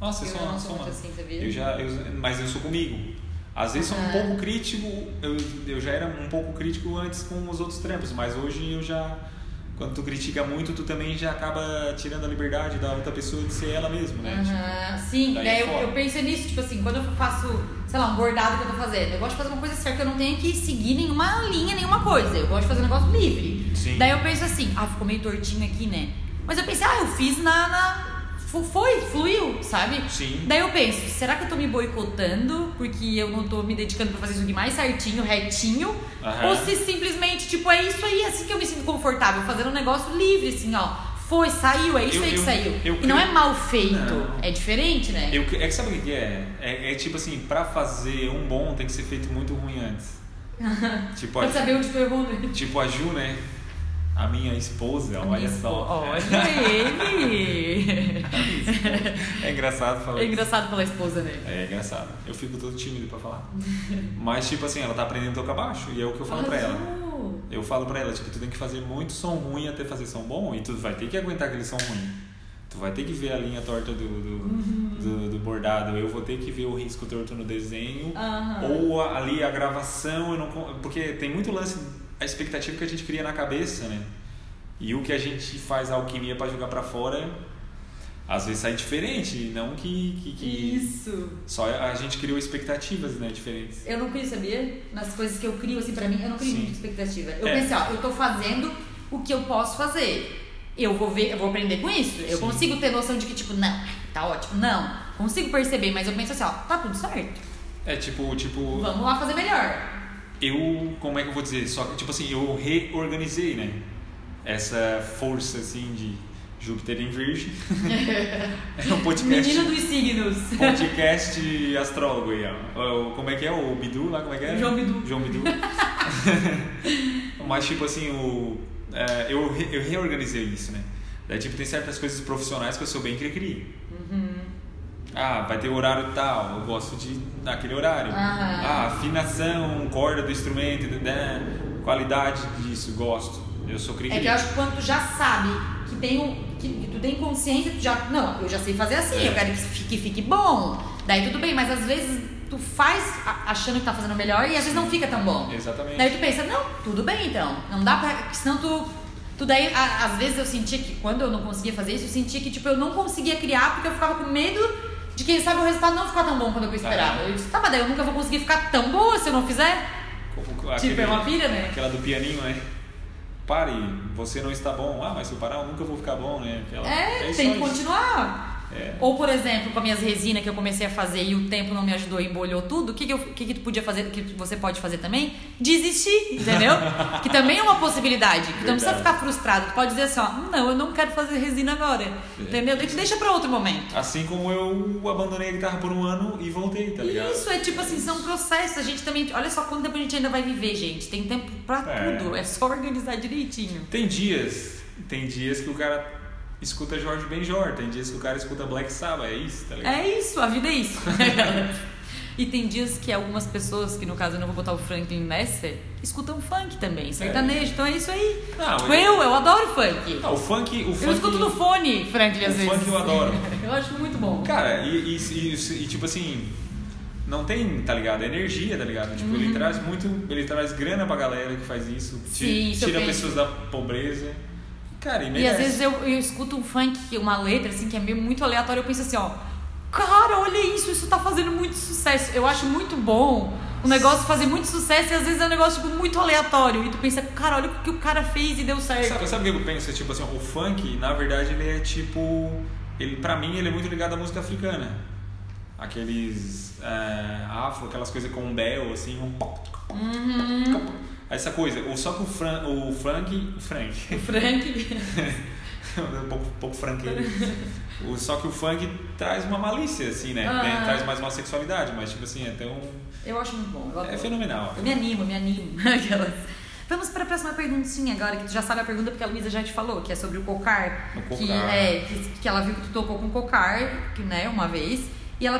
Nossa, eu, Eu sou não sou uma- assim, sabia? eu já, eu, mas eu sou comigo. Às vezes sou um pouco crítico, eu, eu já era um pouco crítico antes com os outros trampos, mas hoje eu já. Quando tu critica muito, tu também já acaba tirando a liberdade da outra pessoa de ser ela mesma, né? Tipo, Aham, sim, daí eu, eu penso nisso, tipo assim, quando eu faço, sei lá, um bordado que eu tô fazendo, eu gosto de fazer uma coisa certa, eu não tenho que seguir nenhuma linha, nenhuma coisa. Eu gosto de fazer um negócio livre. Sim. Daí eu penso assim, ah, ficou meio tortinho aqui, né? Mas eu pensei, ah, eu fiz na. na- fu- foi, fluiu, sabe? Sim. Daí eu penso, será que eu tô me boicotando porque eu não tô me dedicando pra fazer isso aqui mais certinho, retinho? Aham. Ou se simplesmente, tipo, é isso aí, assim que eu me sinto confortável, fazendo um negócio livre, assim, ó. Foi, saiu, é isso Eu- aí que eu- saiu. eu e não é mal feito, Não. é diferente, né? Eu, é que sabe o que é? é? É tipo assim, pra fazer um bom tem que ser feito muito ruim antes. tipo, a, Pra saber onde tu errou, né? tipo a Ju, né? A minha esposa, olha só. Olha ele! É engraçado falar É isso. engraçado pela esposa, né? É engraçado. Eu fico todo tímido pra falar. Mas, tipo assim, ela tá aprendendo a tocar baixo e é o que eu falo pra ela. Eu falo pra ela, tipo, tu tem que fazer muito som ruim até fazer som bom e tu vai ter que aguentar aquele som ruim. Tu vai ter que ver a linha torta do, do, do, do bordado, eu vou ter que ver o risco torto no desenho. Aham. Ou a- ali a gravação, eu não, porque tem muito lance, a expectativa que a gente cria na cabeça, né? E o que a gente faz a alquimia pra jogar pra fora, às vezes sai diferente, não que, que, que Isso. só a gente criou expectativas, né, diferentes. Eu não crio, sabia? Nas coisas que eu crio, assim, pra mim, eu não crio Sim. muita expectativa. Eu É. pensei, ó, eu tô fazendo o que eu posso fazer. Eu vou ver, eu vou aprender com isso. Eu Sim. consigo ter noção de que, tipo, não, tá ótimo. Não, consigo perceber, mas eu penso assim, ó, tá tudo certo. É tipo, tipo, Vamos lá fazer melhor. Eu, como é que eu vou dizer? Só que tipo assim, eu reorganizei, né? Essa força assim de Júpiter em Virgem. é um podcast. Menino dos signos. Podcast astrólogo aí, ó. Como é que é? O Bidu lá, como é que é? João Bidu. João Bidu. Mas, tipo assim, o, é, eu, eu reorganizei isso, né? Daí, tipo, tem certas coisas profissionais que eu sou bem cri-cri. Uhum. Ah, vai ter horário tal, eu gosto de daquele horário. Aham. Ah, afinação, corda do instrumento, né? qualidade disso, gosto. Eu sou cri-cri. É que eu acho que quando tu já sabe que tem um, que, que tu tem consciência, tu já. Não, eu já sei fazer assim, É. eu quero que fique, que fique bom. Daí tudo bem, mas às vezes tu faz achando que tá fazendo melhor e às vezes não fica tão bom. Exatamente. Daí tu pensa, não, tudo bem então. Não dá pra. porque Senão tu. Tu daí, a- às vezes eu sentia que quando eu não conseguia fazer isso, eu sentia que tipo, eu não conseguia criar porque eu ficava com medo de quem sabe o resultado não ficar tão bom quanto eu esperava. Ah. Eu disse, tá, mas daí eu nunca vou conseguir ficar tão boa se eu não fizer. Como- Tipo, é uma pilha, né? Aquela do pianinho, né? Pare, você não está bom. Ah, mas se eu parar, eu nunca vou ficar bom, né? Aquela, É, isso tem que aí. continuar. É. Ou, por exemplo, com as minhas resinas que eu comecei a fazer e o tempo não me ajudou e embolhou tudo, o que, que, eu, que, que tu podia fazer, que você pode fazer também? Desistir, entendeu? que também é uma possibilidade. Que tu não precisa ficar frustrado. Tu pode dizer assim, ó, não, eu não quero fazer resina agora. É. Entendeu? Daí tu deixa pra outro momento. Assim como eu abandonei a guitarra por um ano e voltei, tá ligado? Isso é tipo assim, são processos. A gente também. Olha só quanto tempo a gente ainda vai viver, gente. Tem tempo pra É. tudo. É só organizar direitinho. Tem dias, tem dias que o cara escuta Jorge Benjor, tem dias que o cara escuta Black Sabbath, é isso, tá ligado? É isso, a vida é isso. e tem dias que algumas pessoas, que no caso eu não vou botar o Franklin nessa, escutam funk também, sertanejo. Então é isso aí. Não, tipo, eu- eu, adoro funk. Ah, o funk, o funk... eu escuto no fone, Franklin, às o vezes. funk eu adoro. eu acho muito bom. Cara, e, e, e- e, tipo assim, não tem, tá ligado? Energia, tá ligado? Tipo, ele traz muito, ele traz grana pra galera que faz isso, Uhum. Sim, tira penso. pessoas da pobreza. Cara, e E merece. às vezes eu, eu escuto um funk, uma letra assim, que é meio muito aleatória, eu penso assim, ó, cara, olha isso, isso tá fazendo muito sucesso. Eu acho muito bom o negócio fazer muito sucesso e às vezes é um negócio tipo, muito aleatório. E tu pensa, cara, olha o que o cara fez e deu certo. Sabe, sabe o que eu penso? Tipo assim, o funk, na verdade, ele é tipo. Ele, pra mim, ele é muito ligado à música africana. Aqueles. é, afro, aquelas coisas com um bel, assim, um. pop, Uhum. Essa coisa. Ou só que o, fran, o Frank. O Frank. O Frank. um pouco, um pouco franqueiro. O- Só que o funk traz uma malícia, assim, né? Ah. Tem- traz mais uma sexualidade, mas, tipo assim, é tão. Eu acho muito bom. É fenomenal. eu me animo, me animo. Aquelas. Vamos para a próxima perguntinha agora, que tu já sabe a pergunta porque a Luísa já te falou, que é sobre o cocar. O Que, cocar. é, que, que ela viu que tu tocou com cocar, que, né, uma vez. E ela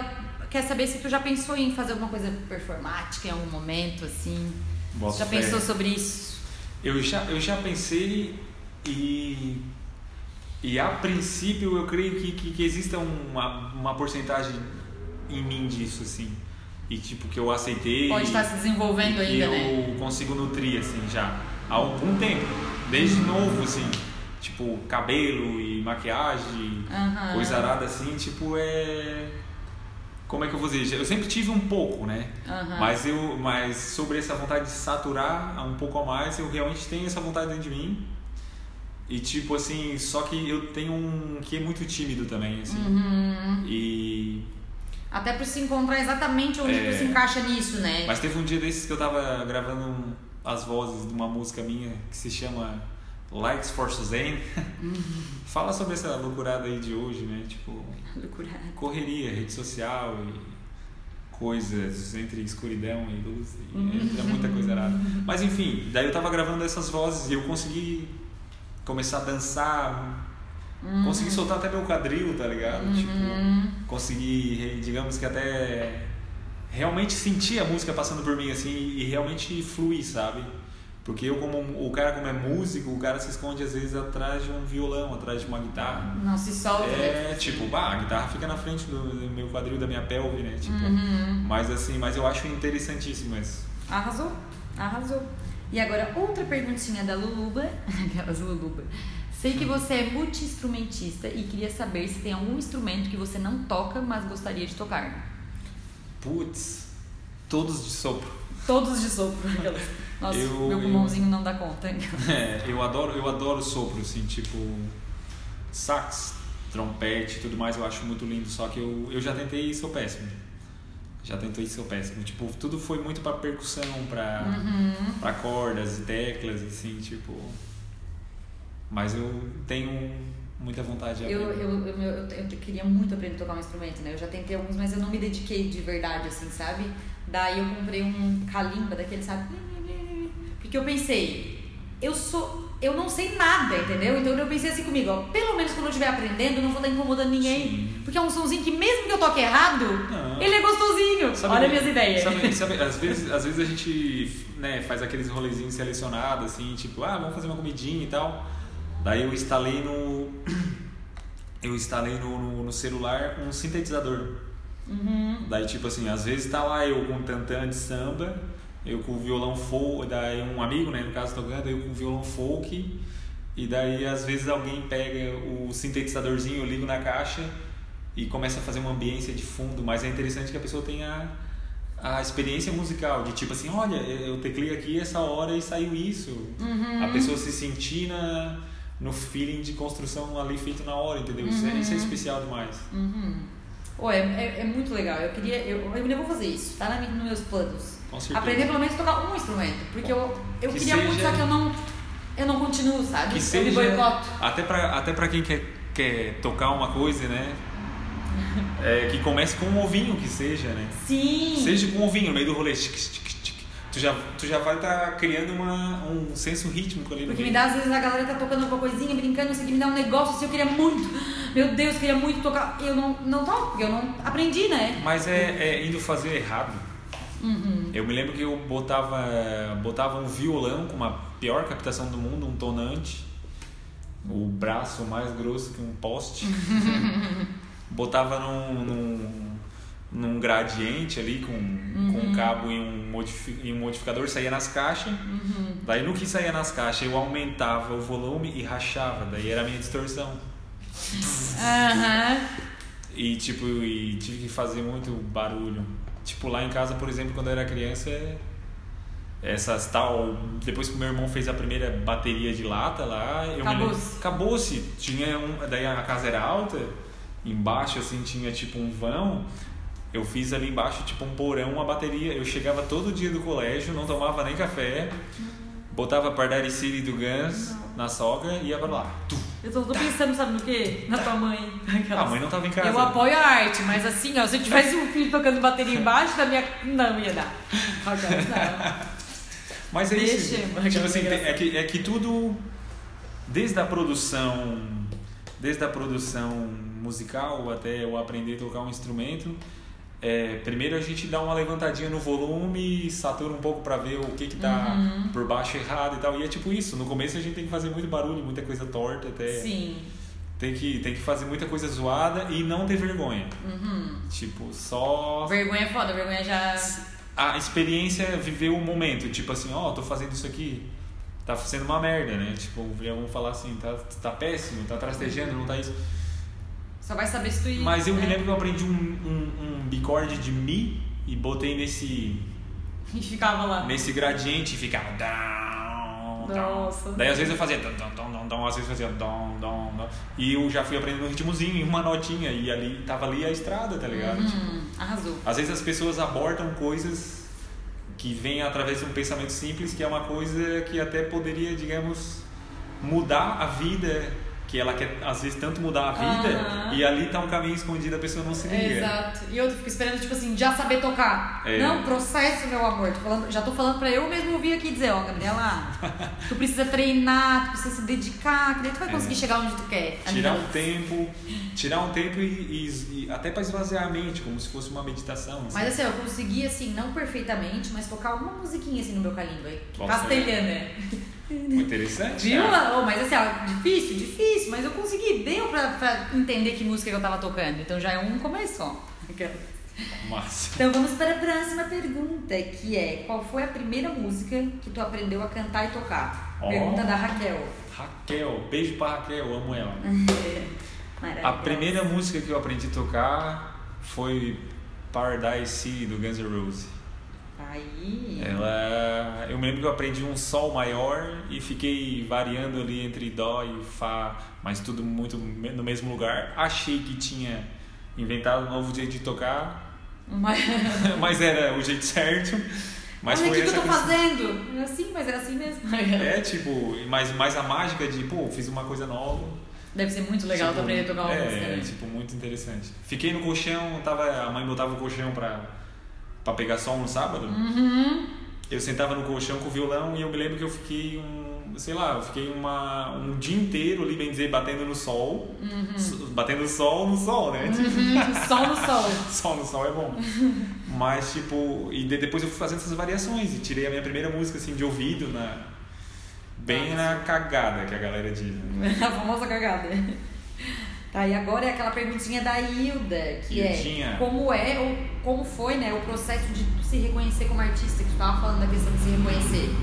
quer saber se tu já pensou em fazer alguma coisa performática em algum momento, assim. Boto já fé. pensou sobre isso? Eu já, eu já pensei e. E a princípio eu creio que, que, que exista uma, uma porcentagem em mim disso, assim. E tipo, que eu aceitei. Pode estar se desenvolvendo e ainda, eu né? consigo nutrir, assim, já. Há algum tempo. Desde novo, assim. Tipo, cabelo e maquiagem, Aham. coisa arada assim, tipo, é. Como é que eu vou dizer? Eu sempre tive um pouco, né? Aham. Mas eu, mas sobre essa vontade de saturar um pouco a mais, eu realmente tenho essa vontade dentro de mim. E tipo assim, só que eu tenho um que é muito tímido também, assim. Uhum. E Até pra se encontrar exatamente onde É. tu se encaixa nisso, né? mas teve um dia desses que eu tava gravando as vozes de uma música minha que se chama Likes for Suzanne. Fala sobre essa loucurada aí de hoje, né? Tipo, Loucurada. correria, rede social e coisas entre escuridão e luz, e entra muita coisa errada. Mas enfim, daí eu tava gravando essas vozes e eu consegui começar a dançar, consegui soltar até meu quadril, tá ligado? Tipo, consegui, digamos que até realmente sentir a música passando por mim assim e realmente fluir, sabe? Porque eu como o cara como é músico, o cara se esconde às vezes atrás de um violão, atrás de uma guitarra. Não se solta. né? É, tipo, bah, a guitarra fica na frente do, do meu quadril, da minha pelve, né? Tipo, Uhum. mas assim, mas eu acho interessantíssimo isso. Arrasou, arrasou. E agora, outra perguntinha da Luluba. Aquelas Luluba. Sei que você é multi-instrumentista e queria saber se tem algum instrumento que você não toca, mas gostaria de tocar. Putz, todos de sopro. Todos de sopro. Nossa, Eu- meu eu- pulmãozinho não dá conta. É, eu adoro, eu adoro sopro, assim, tipo sax, trompete e tudo mais, eu acho muito lindo, só que eu, eu já tentei e sou péssimo. Já tentei e sou péssimo. Tipo, tudo foi muito pra percussão, pra, Uhum. pra cordas e teclas, assim, tipo. Mas eu tenho muita vontade de Eu, aprender. eu, eu, eu, eu queria muito aprender a tocar um instrumento, né? Eu já tentei alguns, mas eu não me dediquei de verdade, assim, sabe? Daí eu comprei um calimba daquele, sabe? Porque eu pensei, eu sou. Eu não sei nada, entendeu? Então eu pensei assim comigo, ó, pelo menos quando eu estiver aprendendo, eu não vou estar incomodando ninguém. Sim. Porque é um sonzinho que mesmo que eu toque errado, Não. ele é gostosinho. Sabe- Olha minhas ideias. Sabe, sabe, às, vezes, às vezes a gente né, faz aqueles rolezinhos selecionados, assim, tipo, ah, vamos fazer uma comidinha e tal. Daí eu instalei no. Eu instalei no, no, no celular um sintetizador. Uhum. Daí, tipo assim, às vezes tá lá eu com um tantã de samba, eu com o violão folk, daí um amigo, né, no caso tocando, eu com o violão folk, e daí às vezes alguém pega o sintetizadorzinho, eu ligo na caixa e começa a fazer uma ambiência de fundo, mas é interessante que a pessoa tenha a experiência musical, de tipo assim, olha, eu teclei aqui essa hora e saiu isso. Uhum. A pessoa se sentir na, no feeling de construção ali feito na hora, entendeu? Isso, é, isso é especial demais. Uhum. Ô, é, é, é muito legal. Eu queria. Eu, eu ainda vou fazer isso, tá na, nos meus planos. Aprender pelo menos a tocar um instrumento. Porque eu, eu Que queria muito, seja- só que eu não. Eu não continuo, sabe? que eu seja me boicoto. até para até para quem quer, quer tocar uma coisa né é, que comece com um ovinho que seja né Sim. seja com um ovinho no meio do rolê tic, tic, tic. tu já tu já vai estar criando uma, um senso rítmico ali no Porque me dá, às vezes, a galera tá tocando uma coisinha, brincando, isso aqui me dá um negócio, assim, eu queria muito. Meu Deus, eu queria muito tocar. Eu não, não toco, porque eu não aprendi, né? mas é, é indo fazer errado Uhum. eu me lembro que eu botava botava um violão com uma pior captação do mundo um tonante o braço mais grosso que um poste botava num, num, num gradiente ali com, com um cabo e um, modifi- e um modificador, saía nas caixas. Daí no que saía nas caixas eu aumentava o volume e rachava, daí era a minha distorção. Aham. E tipo, e tive que fazer muito barulho. Tipo, lá em casa, por exemplo, quando eu era criança, é- essas tal. Depois que meu irmão fez a primeira bateria de lata lá, eu Acabou-se. Acabou-se. Tinha um. Daí a casa era alta, embaixo assim tinha tipo um vão. Eu fiz ali embaixo tipo um porão, uma bateria. Eu chegava todo dia do colégio, não tomava nem café, botava Pardari City do Guns na sogra e ia pra lá. Tu. Eu tô, tô pensando, sabe no quê? Na tua mãe. Ah, a mãe não tava em casa. Eu apoio a arte, mas assim, ó, se eu tivesse um filho tocando bateria embaixo da minha. Não ia dar. Aquelas, não. Mas é Deixa, isso. mas Tipo é assim, engraçado. é que, é que tudo, desde a produção, desde a produção musical até eu aprender a tocar um instrumento, é, primeiro a gente dá uma levantadinha no volume, satura um pouco pra ver o que que tá Uhum. por baixo errado e tal. E é tipo isso, no começo a gente tem que fazer muito barulho, muita coisa torta até. Sim. tem que, tem que fazer muita coisa zoada e não ter vergonha. Uhum. Tipo, só. Vergonha é foda, vergonha já. A experiência é viver o momento. Tipo assim, ó, tô fazendo isso aqui. Tá sendo uma merda, né? Tipo, vamos falar assim, tá, tá péssimo, tá trastejando, não tá isso. Só vai saber se tu. Mas eu me né? lembro que eu aprendi um, um, um bicorde de Mi e botei nesse, E ficava lá. nesse gradiente e ficava. Down, down. Nossa. Daí às vezes eu fazia. Dom, dom, dom, dom, dom, às vezes eu fazia. Dom, dom, dom. E eu já fui aprendendo um ritmozinho, uma notinha. E ali tava ali a estrada, tá ligado? Tipo, Hum, arrasou. às vezes as pessoas abordam coisas que vêm através de um pensamento simples, que é uma coisa que até poderia, digamos, mudar a vida, que ela quer às vezes tanto mudar a vida, Aham. e ali tá um caminho escondido, a pessoa não se liga. Exato. E eu fico esperando, tipo assim, já saber tocar. É. Não, processo, meu amor. Tô falando, já tô falando pra eu mesmo vir aqui dizer, ó, Gabriela, tu precisa treinar, tu precisa se dedicar, que daí tu vai conseguir É. chegar onde tu quer. Tirar um tempo, tirar um tempo e, e- e até para esvaziar a mente, como se fosse uma meditação. assim. Mas assim, eu consegui, assim, não perfeitamente, mas tocar uma musiquinha assim no meu calimbo. aí. Nossa, Castelhana. Muito interessante. Viu? Oh, mas assim, ó, difícil, difícil, mas eu consegui. Deu pra, pra entender que música que eu tava tocando. Então já é um começo, ó. Massa. Então vamos para a próxima pergunta, que é qual foi a primeira música que tu aprendeu a cantar e tocar? Ó. Pergunta da Raquel. Raquel, beijo pra Raquel, amo ela. A primeira música que eu aprendi a tocar foi Paradise City do Guns N' Roses. Aí. Ela, eu me lembro que eu aprendi um sol maior e fiquei variando ali entre dó e fá, mas tudo muito no mesmo lugar. Achei que tinha inventado um novo jeito de tocar, Mas... mas era o jeito certo. Mas Olha o que, que eu tô questão. fazendo. É assim, mas é assim mesmo. É tipo, mas mais a mágica de, pô, fiz uma coisa nova. Deve ser muito legal Tipo, aprender a tocar uma é, música, né? tipo, muito interessante. Fiquei no colchão, tava, a mãe botava o colchão pra, pra pegar sol no sábado. Uhum. Eu sentava no colchão com o violão e eu me lembro que eu fiquei um, sei lá, eu fiquei uma, um dia inteiro ali, bem dizer, batendo no sol. S- Batendo sol no sol, né? Uhum. Sol no sol. sol no sol é bom. Mas, tipo, e de- depois eu fui fazendo essas variações e tirei a minha primeira música, assim, de ouvido, na, bem na cagada, que a galera diz. né? A famosa cagada. Tá, e agora é aquela perguntinha da Hilda, que Hildinha. é como é ou como foi, né, o processo de se reconhecer como artista, que tu tava falando da questão de se reconhecer.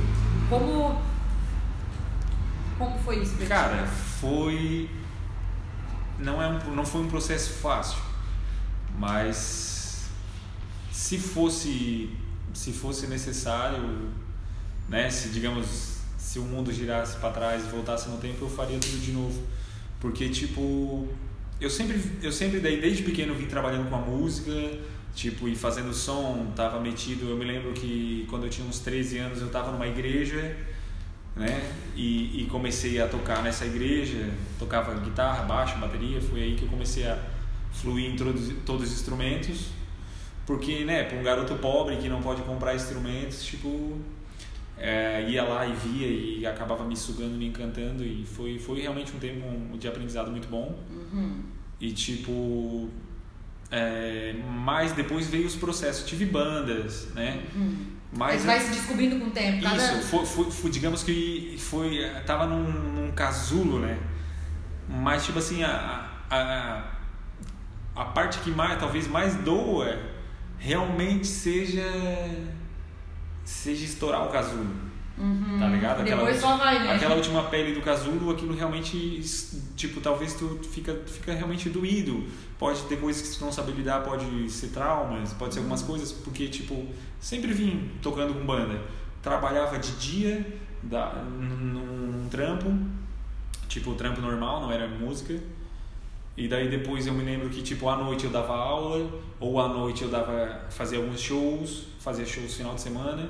Como como foi isso? Cara, foi. Não, é um, não foi um processo fácil, mas se fosse, se fosse necessário, né, se digamos, se o mundo girasse para trás e voltasse no tempo, eu faria tudo de novo. Porque, tipo, eu sempre, eu sempre daí, desde pequeno vim trabalhando com a música, tipo, e fazendo som, tava metido, eu me lembro que quando eu tinha uns 13 anos eu tava numa igreja, né? E, e comecei a tocar nessa igreja, tocava guitarra, baixo, bateria, foi aí que eu comecei a fluir em todos, os instrumentos, porque, né, para um garoto pobre que não pode comprar instrumentos, tipo, é, ia lá e via e acabava me sugando, me encantando e foi, foi realmente um tempo de aprendizado muito bom. Uhum. E tipo. É, mas depois veio os processos. Tive bandas, né? Mas Mas vai se descobrindo com o tempo. Cada... isso, foi, foi, foi, digamos que foi. Tava num, num casulo, né? Mas tipo assim, a, a, a parte que mais, talvez mais doa realmente seja. Seja estourar o casulo. Uhum. Tá ligado? Aquela Depois só vai, né? Aquela última pele do casulo, aquilo realmente, tipo, talvez tu fica, fica realmente doído. Pode ter coisas que tu não sabe lidar, pode ser traumas, pode ser algumas Uhum. coisas, porque, tipo, sempre vim tocando com banda. Trabalhava de dia, da, num, num trampo, tipo, trampo normal, não era música. E daí depois eu me lembro que, tipo, à noite eu dava aula, ou à noite eu dava, fazia alguns shows, fazia shows no final de semana.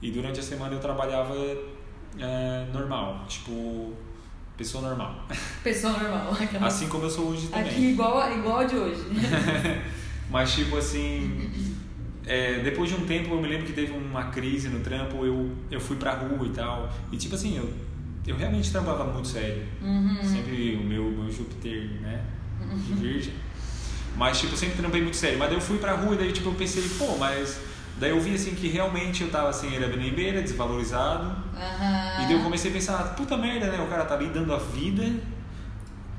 E durante a semana eu trabalhava é, normal, tipo, pessoa normal. Pessoa normal. Aquela... Assim como eu sou hoje também. Aqui igual, igual a de hoje. Mas, tipo assim, é, depois de um tempo eu me lembro que teve uma crise no trampo, eu, eu fui pra rua e tal. E, tipo assim, eu, eu realmente trampava muito sério. Uhum. Sempre o meu, meu Júpiter, né? De virgem. Mas, tipo, sempre trampei muito sério. Mas daí eu fui pra rua e daí, tipo, eu pensei, pô, mas... Daí eu vi, assim, que realmente eu tava, assim, era benembeira, desvalorizado. Aham. E daí eu comecei a pensar, puta merda, né? O cara tá ali dando a vida,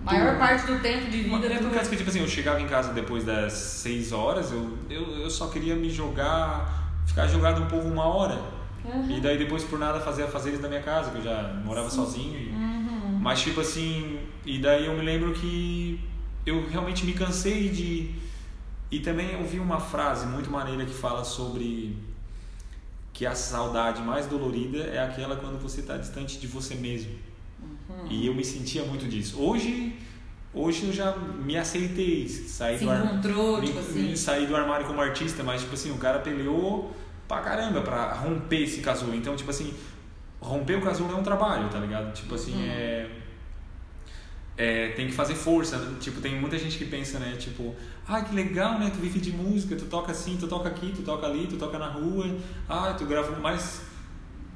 Maior parte do tempo de vida. É tu- por causa que, tipo assim, eu chegava em casa depois das 6 horas, eu, eu, eu só queria me jogar, ficar jogado um pouco uma hora. Uhum. E daí depois por nada fazer afazeres da minha casa, que eu já morava sozinho. e- Uhum. Mas tipo assim, e daí eu me lembro que eu realmente me cansei de. E também eu vi uma frase muito maneira que fala sobre que a saudade mais dolorida é aquela quando você está distante de você mesmo. Uhum. E eu me sentia muito disso. Hoje, hoje eu já me aceitei, saí Se do armário, encontrou, tipo me assim. saí do armário como artista, mas tipo assim, o cara peleou pra caramba pra romper esse casulo. Então, tipo assim, romper o casulo é um trabalho, tá ligado? Tipo assim, Uhum. é é, tem que fazer força, né? tipo, tem muita gente que pensa, né, tipo, ah, que legal, né, tu vive de música, tu toca assim, tu toca aqui, tu toca ali, tu toca na rua, ah, tu grava, mas,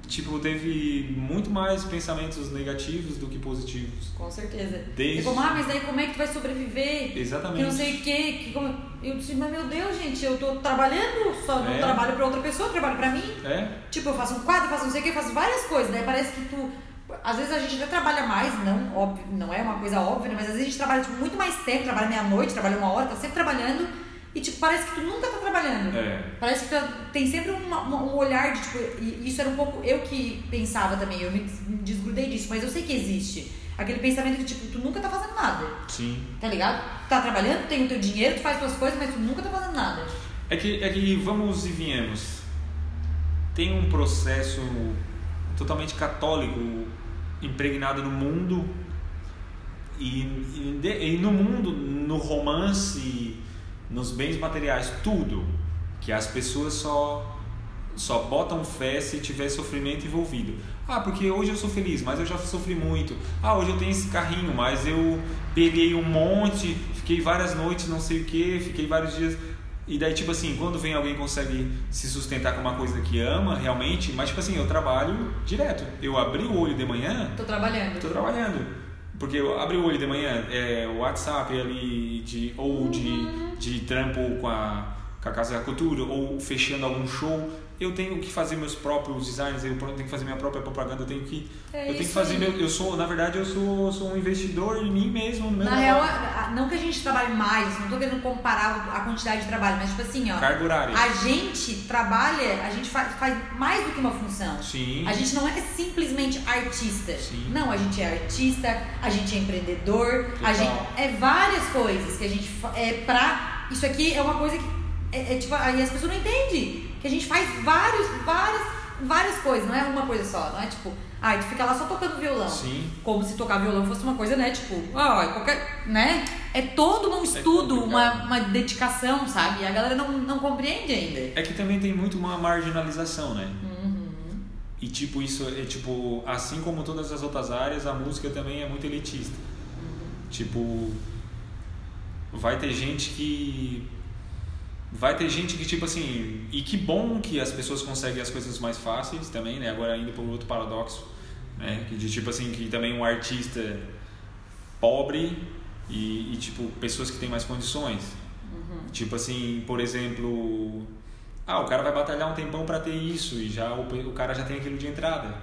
tipo, teve muito mais pensamentos negativos do que positivos. Com certeza. Desde- E como, ah, mas daí como é que tu vai sobreviver? Que Exatamente. não sei o quê. Que como... Eu disse, mas meu Deus, gente, eu tô trabalhando, só não É. trabalho pra outra pessoa, trabalho pra mim. É, Tipo, eu faço um quadro, faço não sei o que, faço várias coisas. Daí parece que tu. Às vezes a gente até trabalha mais, não, óbvio, não é uma coisa óbvia, né? mas às vezes a gente trabalha tipo, muito mais tempo, trabalha meia-noite, trabalha uma hora, tá sempre trabalhando. E tipo, parece que tu nunca tá trabalhando. é, Parece que tu tem sempre uma- uma- um olhar de tipo. E isso era um pouco eu que pensava também, eu me des- me desgrudei disso, mas eu sei que existe. Aquele pensamento que, tipo, tu nunca tá fazendo nada. sim. Tá ligado? Tu tá trabalhando, tem o teu dinheiro, tu faz tuas coisas, mas tu nunca tá fazendo nada. É que, é que vamos e viemos. Tem um processo totalmente católico impregnado no mundo e, e, e no mundo, no romance, nos bens materiais, tudo que as pessoas só só botam fé se tiver sofrimento envolvido. Ah, porque hoje eu sou feliz, mas eu já sofri muito. Ah, hoje eu tenho esse carrinho, mas eu peguei um monte, fiquei várias noites, não sei o que, fiquei vários dias. E daí, tipo assim, quando vem alguém consegue se sustentar com uma coisa que ama realmente, mas tipo assim, eu trabalho direto. Eu abri o olho de manhã, Tô trabalhando. tô trabalhando. Porque eu abri o olho de manhã, é, o WhatsApp ali, de, ou de, de trampo com a, com a Casa da Cultura, ou fechando algum show, eu tenho que fazer meus próprios designs, eu tenho que fazer minha própria propaganda, eu tenho que, É eu tenho que fazer aí. meu, eu sou, na verdade, eu sou, sou um investidor em mim mesmo, Na real, negócio. a- não que a gente trabalhe mais, não tô querendo comparar a quantidade de trabalho, mas tipo assim, ó. carga horária. A gente trabalha, a gente faz, faz mais do que uma função. Sim. A gente não é simplesmente artista. Sim. Não, a gente é artista, a gente é empreendedor, a gente é várias coisas que a gente é pra. Isso aqui é uma coisa que é, é tipo aí as pessoas não entendem que a gente faz vários, várias, várias coisas. Não é uma coisa só. Não é tipo, ai, tu fica lá só tocando violão. Sim. Como se tocar violão fosse uma coisa, né? Tipo, ah, qualquer. né? É todo um estudo, uma, complicado. uma dedicação, sabe? E a galera não, não compreende ainda. É que também tem muito uma marginalização, né? Uhum. E tipo, isso é tipo, assim como todas as outras áreas, a música também é muito elitista. Tipo, vai ter gente que vai ter gente que tipo assim, e que bom que as pessoas conseguem as coisas mais fáceis também, né? Agora indo por outro paradoxo, né? Que de tipo assim, que também um artista pobre e, e tipo pessoas que têm mais condições. Tipo assim, por exemplo, ah, o cara vai batalhar um tempão pra ter isso e já o, o cara já tem aquilo de entrada.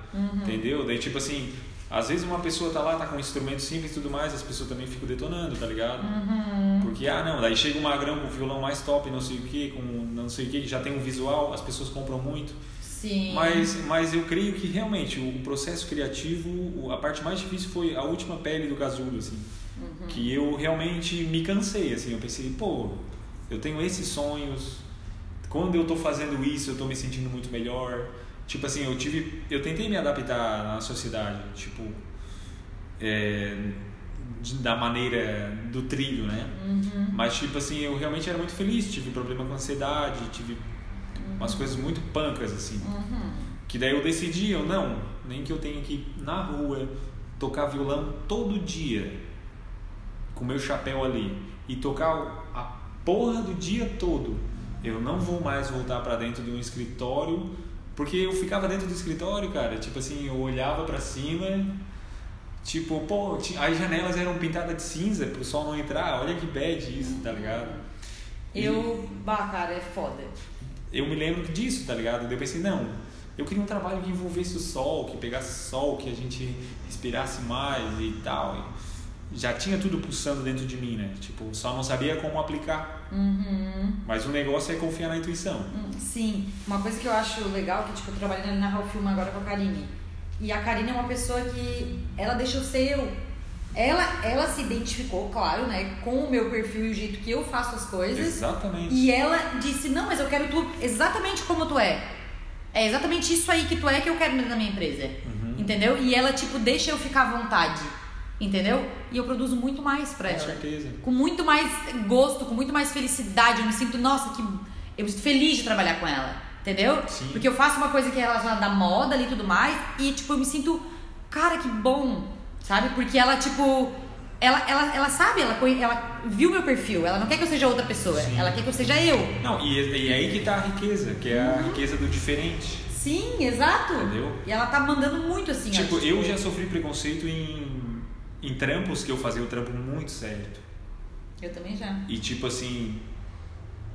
Entendeu? Daí tipo assim, às vezes uma pessoa tá lá, tá com um instrumento simples e tudo mais, as pessoas também ficam detonando, tá ligado? Porque, ah não, daí chega um magrão com o violão mais top, não sei o que, com não sei o que, que já tem um visual, as pessoas compram muito. Sim. Mas, mas eu creio que realmente o, o processo criativo, o- a parte mais difícil foi a última pele do casulo, assim. Que eu realmente me cansei, assim. Eu pensei, pô, eu tenho esses sonhos. Quando eu tô fazendo isso, eu tô me sentindo muito melhor. Tipo assim, eu tive, eu tentei me adaptar na sociedade, tipo, é, da maneira do trilho, né? Uhum. Mas tipo assim, eu realmente era muito feliz. Tive problema com ansiedade, tive umas coisas muito pancas assim. Uhum. Que daí eu decidi, eu não, nem que eu tenha que ir na rua tocar violão todo dia com meu chapéu ali e tocar a porra do dia todo. Eu não vou mais voltar pra dentro de um escritório, porque eu ficava dentro do escritório, cara, tipo assim, eu olhava pra cima, tipo, pô, as janelas eram pintadas de cinza pro sol não entrar. Olha que bad isso, tá ligado? E- Eu, bah, cara, é foda. eu me lembro disso, tá ligado? Eu pensei, não, eu queria um trabalho que envolvesse o sol, que pegasse sol, que a gente respirasse mais e tal. Já tinha tudo pulsando dentro de mim, né? Tipo, só não sabia como aplicar. Uhum. Mas o negócio é confiar na intuição. Hum, Sim, uma coisa que eu acho legal, que tipo, eu trabalhando na Raw Film agora com a Karine. E a Karine é uma pessoa que ela deixou ser eu. Ela, ela se identificou, claro, né, com o meu perfil e o jeito que eu faço as coisas. Exatamente. E ela disse: Não, mas eu quero tu exatamente como tu é. É exatamente isso aí que tu é que eu quero na minha empresa. Uhum. Entendeu? E ela, tipo, deixa eu ficar à vontade. Entendeu? E eu produzo muito mais pra Com ela. certeza. Com muito mais gosto, com muito mais felicidade. Eu me sinto, nossa, que. Eu me sinto feliz de trabalhar com ela. Entendeu? Sim. Porque eu faço uma coisa que é relacionada à moda ali e tudo mais. E, tipo, eu me sinto, cara, que bom. Sabe? Porque ela, tipo. Ela, ela, ela sabe, ela, ela viu meu perfil. Ela não quer que eu seja outra pessoa. Sim. Ela quer que eu seja eu. Não, e, e é aí que tá a riqueza, que é a riqueza do diferente. Sim, exato. Entendeu? E ela tá mandando muito assim. Tipo, eu já sofri preconceito em, em trampos que eu fazia o trampo muito certo. Eu também já. E tipo assim.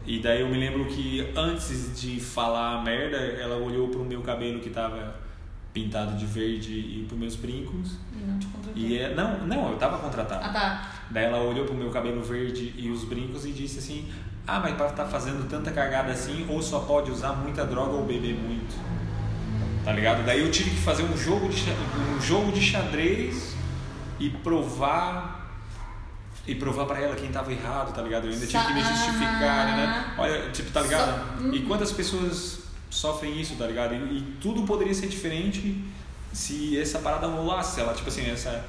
E daí eu me lembro que antes de falar merda, ela olhou pro meu cabelo que tava pintado de verde e pros meus brincos. E não te contratou. E é, não, não, eu tava contratado. Ah, tá. Daí ela olhou pro meu cabelo verde e os brincos e disse assim: Ah, mas pra estar fazendo tanta cagada assim, ou só pode usar muita droga ou beber muito. Tá ligado? Daí eu tive que fazer um jogo de, um jogo de xadrez e provar. E provar pra ela quem tava errado, tá ligado? Eu ainda tive que me justificar, né? Olha, tipo, tá ligado? Uhum. E quantas pessoas sofrem isso, tá ligado? E, e tudo poderia ser diferente se essa parada rolasse. Se ela, tipo assim, essa,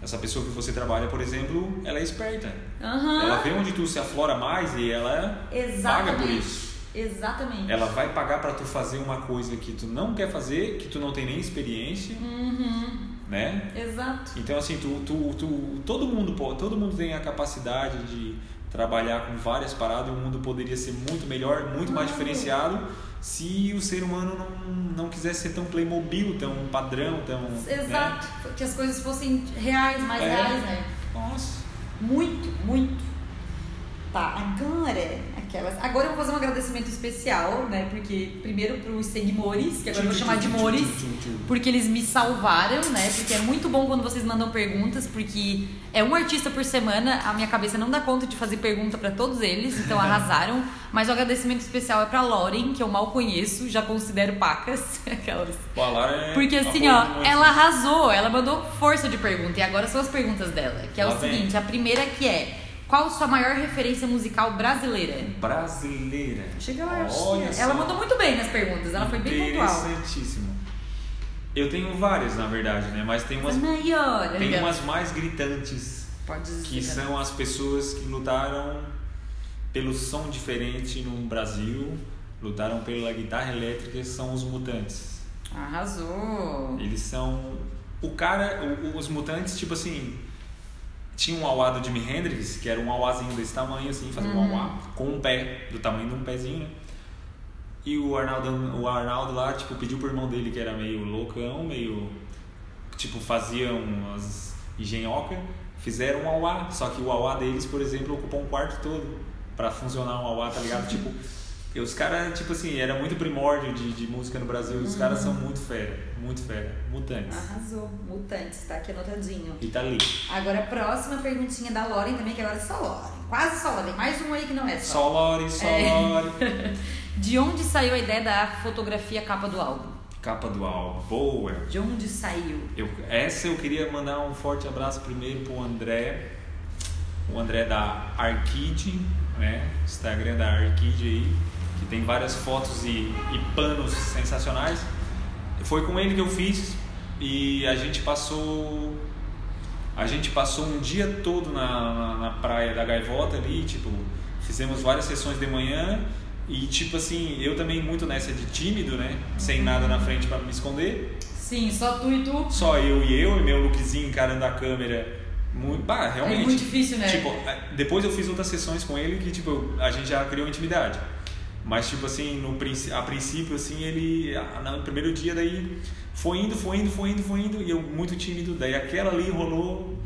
essa pessoa que você trabalha, por exemplo, ela é esperta. Aham. Ela vê onde tu se aflora mais e ela Exatamente. paga por isso. Exatamente. Ela vai pagar pra tu fazer uma coisa que tu não quer fazer, que tu não tem nem experiência, Uhum. Né? Exato. Então assim, tu, tu, tu, todo mundo todo mundo tem a capacidade de trabalhar com várias paradas, e o mundo poderia ser muito melhor, muito mais Claro. diferenciado se o ser humano não, não quisesse ser tão playmobil, tão padrão, tão Exato. Que as coisas fossem reais, mais É. reais, né? Nossa. Muito, muito. Tá, agora, aquelas. Agora eu vou fazer um agradecimento especial, né? Porque primeiro pros seguidores, que agora eu vou chamar de Mores, porque eles me salvaram, né? Porque é muito bom quando vocês mandam perguntas, porque é um artista por semana, a minha cabeça não dá conta de fazer pergunta pra todos eles, então arrasaram. Mas o agradecimento especial é pra Lauren, que eu mal conheço, já considero pacas, aquelas. É Porque assim, ó, ela arrasou, ela mandou força de pergunta. E agora são as perguntas dela. Que é o seguinte, a primeira que é qual sua maior referência musical brasileira? brasileira. Chega lá, Olha ela só. mandou muito bem nas perguntas, ela foi bem pontual. Interessantíssimo. Eu tenho várias, na verdade, né? Mas tem umas, As maiores. tem umas mais gritantes, Pode dizer. que são as pessoas que lutaram pelo som diferente no Brasil, lutaram pela guitarra elétrica, são os mutantes. Arrasou. Eles são. O cara, os mutantes, tipo assim. Tinha um auá do Jimi Hendrix, que era um auázinho desse tamanho, assim, um Uhum. auá com um pé, do tamanho de um pezinho, né? E o Arnaldo, o Arnaldo lá, tipo, pediu pro irmão dele, que era meio loucão, meio. Tipo, fazia umas engenhoca, fizeram um auá. Só que o auá deles, por exemplo, ocupou um quarto todo pra funcionar um auá, tá ligado? Tipo. E os caras, tipo assim, era muito primórdio de, de música no Brasil. Os caras são muito fera, muito fera. Mutantes. Arrasou. Mutantes, tá aqui anotadinho. E tá ali. Agora a próxima perguntinha da Lauren também, que agora é só Lauren. Quase só Lauren. Mais um aí que não é só. Só Lore, só É. Lore. De onde saiu a ideia da fotografia capa do álbum? Capa do álbum. Boa. De onde saiu? Eu, essa eu queria mandar um forte abraço primeiro pro André. O André da Arkid, né? Instagram da Arkid aí. Que tem várias fotos e, e panos sensacionais. Foi com ele que eu fiz e a gente passou. A gente passou um dia todo na, na, na praia da Gaivota ali, tipo, fizemos várias sessões de manhã e tipo assim, eu também muito nessa de tímido, né? Sem nada na frente para me esconder. Sim, só tu e tu. Só eu e eu e meu lookzinho encarando a câmera. Muito, bah, realmente. É muito difícil, né? Tipo, depois eu fiz outras sessões com ele que tipo, a gente já criou intimidade. Mas tipo assim, no a princípio assim, ele no primeiro dia daí foi indo, foi indo, foi indo, foi indo e eu muito tímido, daí aquela ali rolou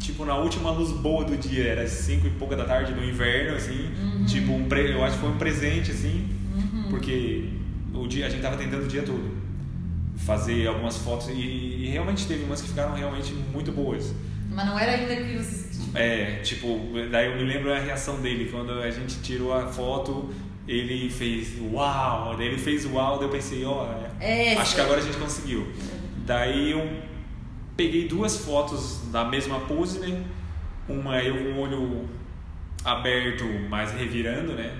tipo na última luz boa do dia, era cinco e pouca da tarde no inverno assim, Uhum. tipo um pre, eu acho que foi um presente assim, porque o dia a gente tava tentando o dia todo fazer algumas fotos e, e realmente teve umas que ficaram realmente muito boas. Mas não era ainda que você. É, tipo, daí eu me lembro a reação dele, quando a gente tirou a foto, ele fez uau, daí ele fez uau, daí eu pensei, ó, É, acho que agora a gente conseguiu. Daí eu peguei duas fotos da mesma pose, né? Uma eu com o olho aberto, mas revirando, né?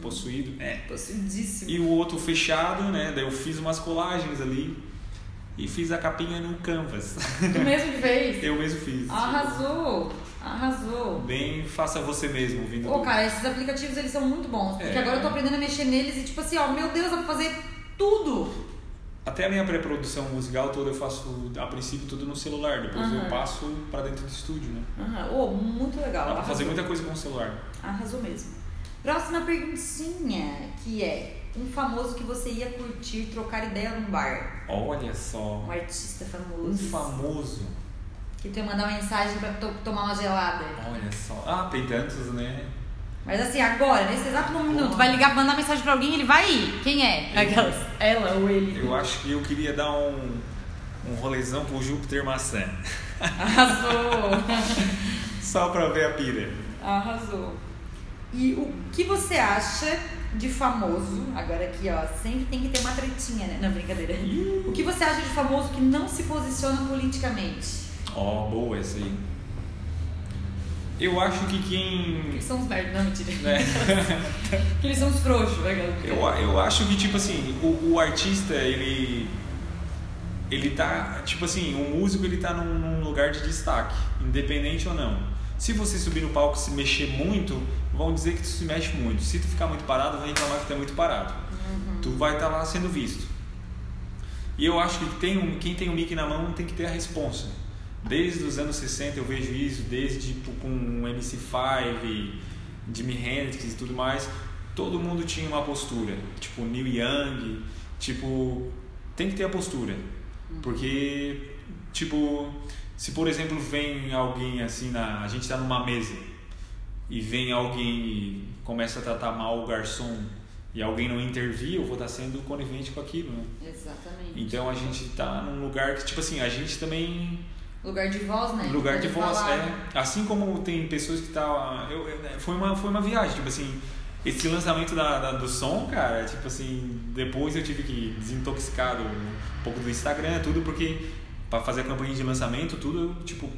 Possuído. É. Possuidíssimo. E o outro fechado, né? Daí eu fiz umas colagens ali e fiz a capinha no canvas. Tu mesmo fez? eu mesmo fiz. Arrasou! Arrasou! Bem, faça você mesmo, vindo do- cara, esses aplicativos eles são muito bons. Porque É. agora eu tô aprendendo a mexer neles e tipo assim, ó, meu Deus, dá pra fazer tudo! Até a minha pré-produção musical toda eu faço, a princípio, tudo no celular. Depois Aham. eu passo pra dentro do estúdio, né? Aham. Ô, muito legal. Dá pra arrasou. fazer muita coisa com o celular. Arrasou mesmo. Próxima perguntinha, que é um famoso que você ia curtir trocar ideia num bar. Olha só. Um artista Um famoso. Que tu ia mandar uma mensagem pra to- tomar uma gelada. Olha só. Ah, tem tantos, né? Mas assim, agora, nesse exato minuto, vai ligar, mandar mensagem pra alguém e ele vai ir. Quem é? Aquelas. Ela ou ele. Eu acho que eu queria dar um, um rolezão pro Júpiter Maçã. Arrasou! Só pra ver a pira. Arrasou. E o que você acha de famoso? Agora aqui, ó, sempre tem que ter uma tretinha, né? Não, brincadeira. O que você acha de famoso que não se posiciona politicamente? Ó, boa essa aí. Eu acho que quem. Eles são os merda, não, mentira. né? Que eles são os frouxos, né, galera? Eu, eu acho que, tipo assim, o, o artista, ele. Ele tá. Tipo assim, o músico, ele tá num, num lugar de destaque, independente ou não. Se você subir no palco e se mexer muito, vão dizer que tu se mexe muito. Se tu ficar muito parado, vão reclamar que tu é muito parado. Tu vai estar lá sendo visto. E eu acho que tem um, quem tem o mic na mão tem que ter a responsa. Desde os anos 60 eu vejo isso, desde tipo, com o MC5, Jimi Hendrix e tudo mais, todo mundo tinha uma postura. Tipo, Neil Young, tipo, tem que ter a postura. Porque, tipo, se por exemplo vem alguém assim, na, a gente tá numa mesa e vem alguém e começa a tratar mal o garçom e alguém não intervir, eu vou estar sendo conivente com aquilo, né? Exatamente. Então a gente tá num lugar que, tipo assim, a gente também. Lugar de voz, né? Lugar de voz, falar. é. Assim como tem pessoas que tá. Eu, eu- foi, uma, foi uma viagem, tipo assim. Esse lançamento da, da- do som, cara, tipo assim, depois eu tive que desintoxicar do- um pouco do Instagram, tudo, porque pra fazer a campanha de lançamento, tudo, eu, tipo,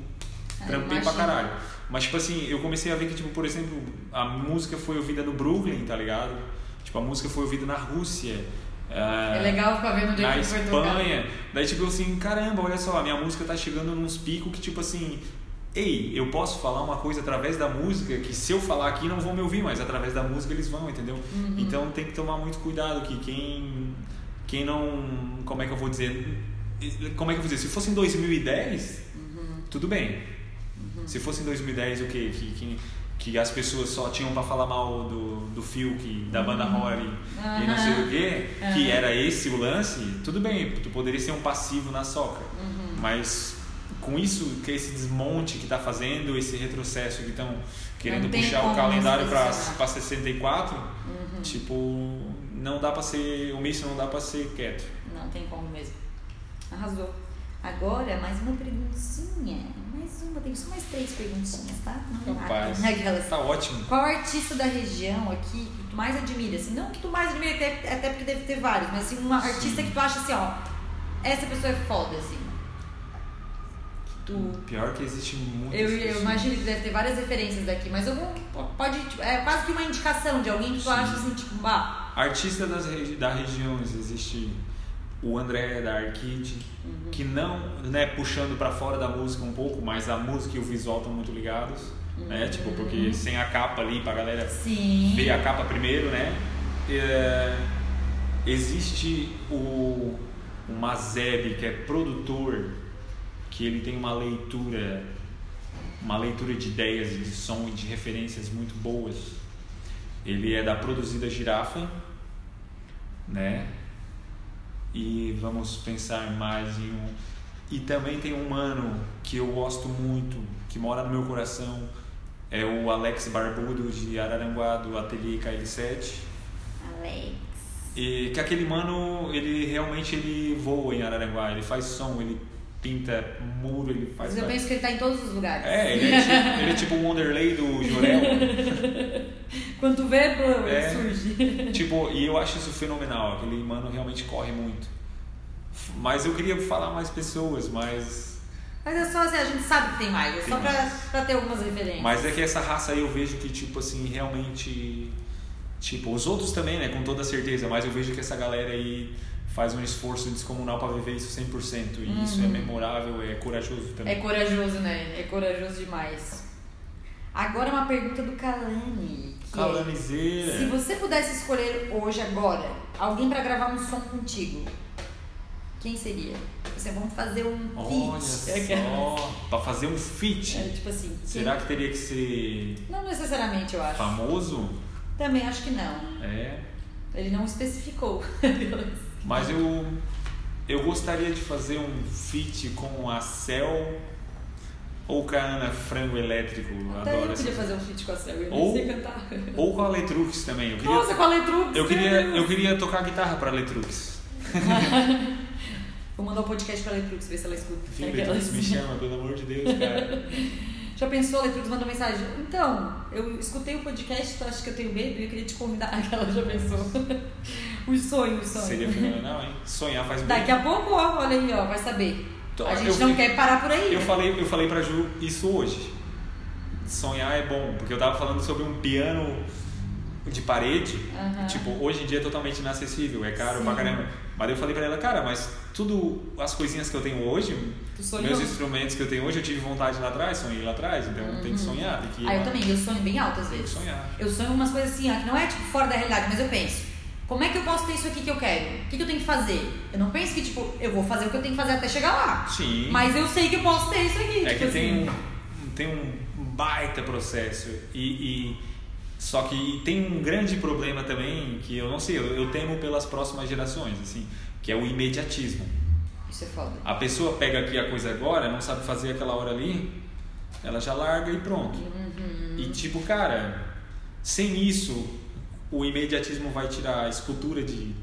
É, trampei pra caralho. Mas, tipo assim, eu comecei a ver que, tipo, por exemplo, a música foi ouvida no Brooklyn, tá ligado? Tipo, a música foi ouvida na Rússia. É legal ficar vendo onde é na que foi. Espanha. Daí, tipo assim, caramba, olha só, a minha música tá chegando nos picos que, tipo assim, ei, eu posso falar uma coisa através da música que se eu falar aqui não vão me ouvir, mas através da música eles vão, entendeu? Uhum. Então tem que tomar muito cuidado que quem, quem não. Como é que eu vou dizer? Como é que eu vou dizer? Se fosse em 2010, Uhum. tudo bem. Se fosse em 2010, o quê? Que, que, que as pessoas só tinham pra falar mal do, do Fiuk, da banda Rory e não sei o quê, que Aham. era esse o lance, tudo bem, tu poderia ser um passivo na soca. Uhum. Mas com isso, que esse desmonte que tá fazendo, esse retrocesso que estão querendo puxar o calendário pra 64, Uhum. tipo, não dá pra ser omisso, não dá pra ser quieto. Não tem como mesmo. Arrasou. Agora, mais uma perguntinha. Mais uma, tem só mais três perguntinhas, tá? Não mata. Rapaz, Aquelas. tá ótimo. Qual artista da região aqui que tu mais admira? Assim, não que tu mais admira, até, até porque deve ter vários, mas assim, uma artista que tu acha assim, ó, essa pessoa é foda, assim. Que tu. Pior que existe muito. Eu, eu imagino que deve ter várias referências daqui, mas algum. Pode. tipo, é quase que uma indicação de alguém que tu Sim. acha assim, tipo, ah, Artista das regi da região, existe o André da Arcade, Uhum. que não, né, puxando pra fora da música um pouco, mas a música e o visual estão muito ligados, né? Tipo, porque sem a capa ali pra galera Uhum. sim. ver a capa primeiro, né? É, existe o, o Mazeb, que é produtor, que ele tem uma leitura, uma leitura de ideias de som e de referências muito boas. Ele é da Produzida Girafa, né? E vamos pensar mais em um. E também tem um mano que eu gosto muito, que mora no meu coração, é o Alex Barbudo de Araranguá, do Ateliê KL7. Alex. E que aquele mano, ele realmente ele voa em Araranguá, ele faz som, ele pinta muro, ele faz. Mas eu penso que ele tá em todos os lugares. É, ele é, tipo, ele é tipo o Wanderlei do Jorel. Quando tu vê, pô, É. surge. tipo, e eu acho isso fenomenal. Aquele mano realmente corre muito. Mas eu queria falar mais pessoas, mas. Mas é só assim, a gente sabe que tem mais, é Tem só pra, mais. pra ter algumas referências. Mas é que essa raça aí eu vejo que, tipo assim, realmente. Tipo, os outros também, né? Com toda certeza, mas eu vejo que essa galera aí faz um esforço descomunal pra viver isso 100%. E isso é memorável, é corajoso É também. corajoso, né? É corajoso demais. Agora uma pergunta do Kalani. que é, se você pudesse escolher hoje, agora, alguém pra gravar um som contigo, quem seria? Você vamos fazer um Olha feat. só, pra fazer um feat. É, tipo assim. Será quem- que teria que ser Não necessariamente, eu acho. famoso? Também acho que não. É. Ele não especificou. Mas eu eu gostaria de fazer um feat com a Cel ou com a Ana Frango Elétrico. Até adoro eu essa. queria fazer um feat com a Cel, eu Ou- sei cantar. Ou com a Letrux também. Eu queria, Nossa, com a Letrux! eu queria, Deus. eu queria tocar guitarra pra Letrux. Vou mandar o podcast pra Letrux, ver se ela escuta. Aquelas- Letrux me chama, pelo amor de Deus, cara. Já pensou, Letrux mandou mensagem? Então, eu escutei o podcast, tu acha que eu tenho medo e eu queria te convidar. Aquela já pensou. os sonhos, os sonhos. Seria fenomenal, hein? Sonhar faz bem. Daqui a pouco, ó, olha aí, ó, vai saber. Então, a gente eu não quer parar por aí. Eu né? falei, eu falei pra Ju isso hoje. Sonhar é bom, porque eu tava falando sobre um piano de parede. Aham. Tipo, hoje em dia é totalmente inacessível, é caro Sim. pra caramba. Mas eu falei pra ela, cara, mas tudo, as coisinhas que eu tenho hoje, meus instrumentos que eu tenho hoje, eu tive vontade lá atrás, sonhei lá atrás, então tem que sonhar, tem que Ah, eu também, eu sonho bem alto às vezes. sonhar. Eu sonho umas coisas assim, ó, que não é tipo fora da realidade, mas eu penso, como é que eu posso ter isso aqui que eu quero? O que, que eu tenho que fazer? Eu não penso que, tipo, eu vou fazer o que eu tenho que fazer até chegar lá. Sim. Mas eu sei que eu posso ter isso aqui. É tipo que tem assim. um, tem um baita processo e, e- só que tem um grande problema também que eu não sei, eu, eu temo pelas próximas gerações, assim, que é o imediatismo. Isso é foda. A pessoa pega aqui a coisa agora, não sabe fazer aquela hora ali, ela já larga e pronto. Uhum. E tipo, cara, sem isso, o imediatismo vai tirar a escultura de,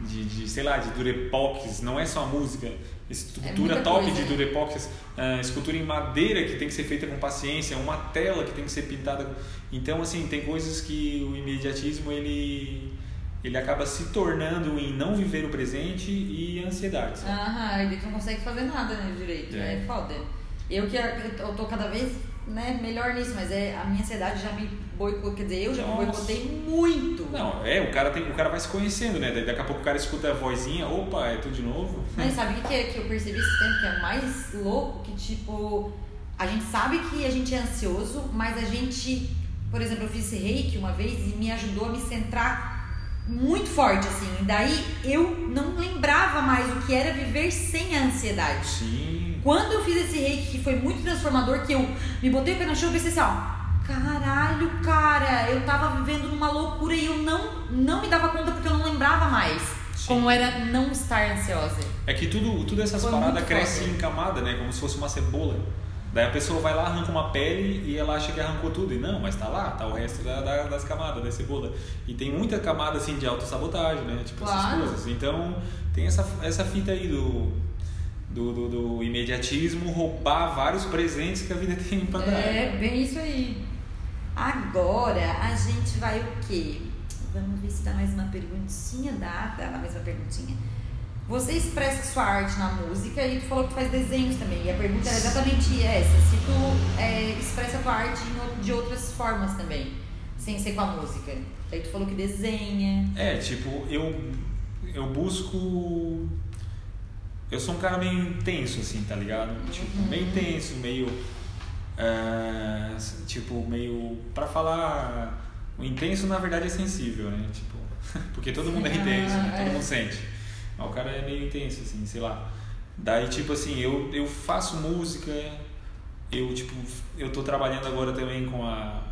de, de, sei lá, de durepox, não é só a música, escultura É top coisa, de né? durepox, ah, escultura em madeira que tem que ser feita com paciência, uma tela que tem que ser pintada. Então, assim, tem coisas que o imediatismo ele ele acaba se tornando em não viver o presente e ansiedade. sabe? Aham, e tu não consegue fazer nada né, direito. É. É. foda. Eu que eu tô cada vez né, melhor nisso, mas é, a minha ansiedade já me boicotou. Quer dizer, eu já me Nossa. boicotei muito. Não, é, o cara, tem, o cara vai se conhecendo, né? Daí Daqui a pouco o cara escuta a vozinha, opa, é tudo de novo. Mas sabe o que, é, que eu percebi esse tempo que é mais louco? Que tipo, a gente sabe que a gente é ansioso, mas a gente, por exemplo, eu fiz esse reiki uma vez e me ajudou a me centrar muito forte, assim. E daí eu não lembrava mais o que era viver sem a ansiedade. Sim. Quando eu fiz esse reiki, que foi muito transformador, que eu me botei o pé no chão e pensei assim, ó, caralho, cara, eu tava vivendo numa loucura e eu não, não me dava conta porque eu não lembrava mais Sim. como era não estar ansiosa. É que tudo, tudo essas Foi paradas foda. em camada, né? Como se fosse uma cebola. Daí a pessoa vai lá, arranca uma pele e ela acha que arrancou tudo. E não, mas tá lá, tá o resto da, da- das camadas da cebola. E tem muita camada assim de autossabotagem, né? Tipo Claro. essas coisas. Então tem essa, essa fita aí do, do, do, do imediatismo roubar vários presentes que a vida tem pra dar. É, bem isso aí. Agora a gente vai o quê? Vamos ver se dá mais uma perguntinha. Dá, dá mais uma perguntinha. Você expressa sua arte na música e tu falou que tu faz desenhos também. E a pergunta era exatamente essa: se tu é, expressa tua arte de outras formas também, sem ser com a música. Aí tu falou que desenha. É, tipo, eu, eu busco. Eu sou um cara meio intenso, assim, tá ligado? Tipo, Uhum. meio intenso, meio. ah, tipo, meio. Pra falar. O intenso, na verdade, é sensível, né? Tipo, porque todo mundo é intenso, né? Todo é. mundo sente. Mas o cara é meio intenso, assim, sei lá. Daí, tipo assim, eu, eu faço música, eu, tipo, eu tô trabalhando agora também com a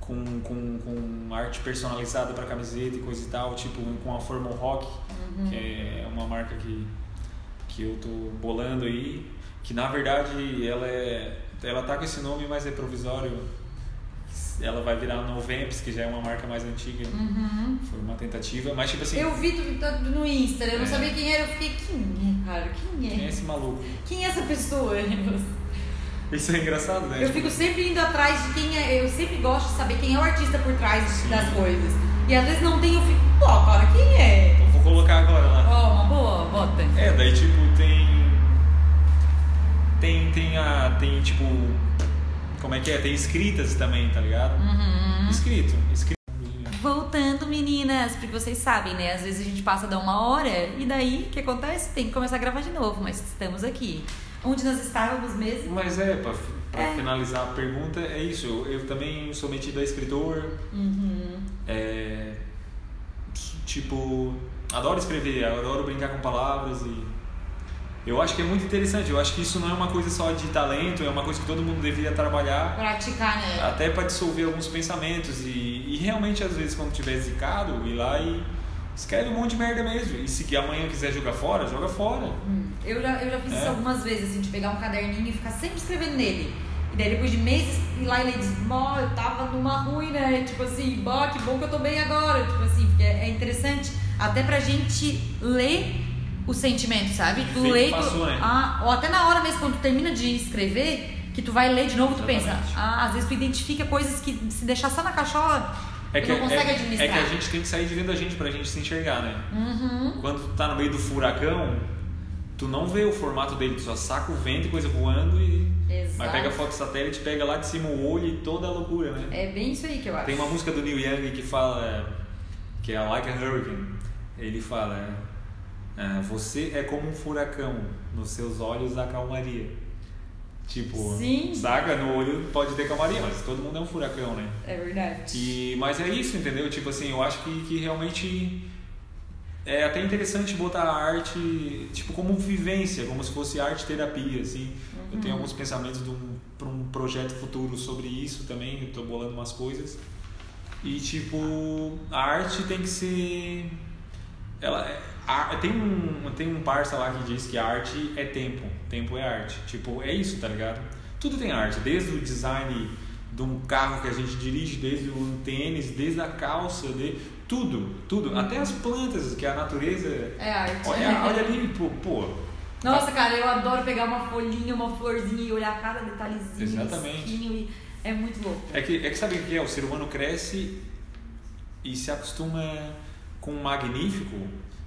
com, com, com arte personalizada para camiseta e coisa e tal, tipo com a Formal Rock, Uhum. que é uma marca que, que eu tô bolando aí, que na verdade ela é ela tá com esse nome, mas é provisório. ela vai virar Novemps, que já é uma marca mais antiga. Foi uma tentativa, mas tipo assim, Uhum. Eu vi tu, tu- no Insta, eu não É. sabia quem era, eu fiquei, quem é, cara? Quem quem é é? esse maluco? Quem é essa pessoa? Isso é engraçado, né? Eu Tipo, fico sempre indo atrás de quem é. Eu sempre gosto de saber quem é o artista por trás das coisas. E às vezes não tem, eu fico, pô, cara, quem é? Vou colocar agora lá. Ó, uma boa, bota. É, daí tipo tem. Tem, tem a. Tem tipo. Como é que é? Tem escritas também, tá ligado? Uhum. Escrito. Escrito. Voltando, meninas, porque vocês sabem, né? Às vezes a gente passa da uma hora e daí o que acontece? Tem que começar a gravar de novo, mas estamos aqui. Onde nós estávamos mesmo? Mas é, pra, pra É. finalizar a pergunta, é isso. Eu, eu também sou metido a escritor. Uhum. É, tipo, adoro escrever, adoro brincar com palavras e eu acho que é muito interessante. Eu acho que isso não é uma coisa só de talento, é uma coisa que todo mundo deveria trabalhar Praticar, né? até para dissolver alguns pensamentos e, e realmente às vezes quando tiver zicado ir lá e escreve um monte de merda mesmo e se amanhã quiser jogar fora joga fora Hum, Eu já, eu já fiz isso É. algumas vezes, assim, de pegar um caderninho e ficar sempre escrevendo nele. E daí depois de meses ir lá e ler e dizer, eu tava numa ruim, né? Tipo assim, bó, que bom que eu tô bem agora. Tipo assim, porque é interessante até pra gente ler o sentimento, sabe? Tu que lê, tu, ou até na hora mesmo, quando tu termina de escrever, que tu vai ler de novo, tu pensa, ah, às vezes tu identifica coisas que se deixar só na caixola, é tu que, não consegue é, administrar. é que a gente tem que sair de dentro da gente pra gente se enxergar né Uhum. quando tu tá no meio do furacão tu não vê o formato dele tu só saca o vento e coisa voando e Exato. mas pega a foto satélite pega lá de cima o olho e toda a loucura né É bem isso aí que eu acho. Tem uma música do Neil Young que fala, é, que é Like a Hurricane. Ele fala, é, é, você é como um furacão, nos seus olhos há calmaria. Tipo, Sim. saca? No olho pode ter calmaria, mas todo mundo é um furacão, né? É verdade. E, mas é isso, entendeu? Tipo assim, eu acho que, que realmente é até interessante botar a arte tipo como vivência, como se fosse arte terapia, assim. Eu tenho alguns pensamentos de um, para um projeto futuro sobre isso também, tô bolando umas coisas. E tipo, a arte tem que ser ela é- a- tem um tem um parça lá que diz que a arte é tempo, tempo é arte. Tipo, é isso, tá ligado? Tudo tem arte, desde o design de um carro que a gente dirige, desde o tênis, desde a calça, de tudo, tudo, até as plantas, que a natureza É arte. Olha, olha ali, pô, pô. Nossa, cara, eu adoro pegar uma folhinha, uma florzinha e olhar cada detalhezinho. Exatamente. e é muito louco. É que, é que sabe o que é? O ser humano cresce e se acostuma com o magnífico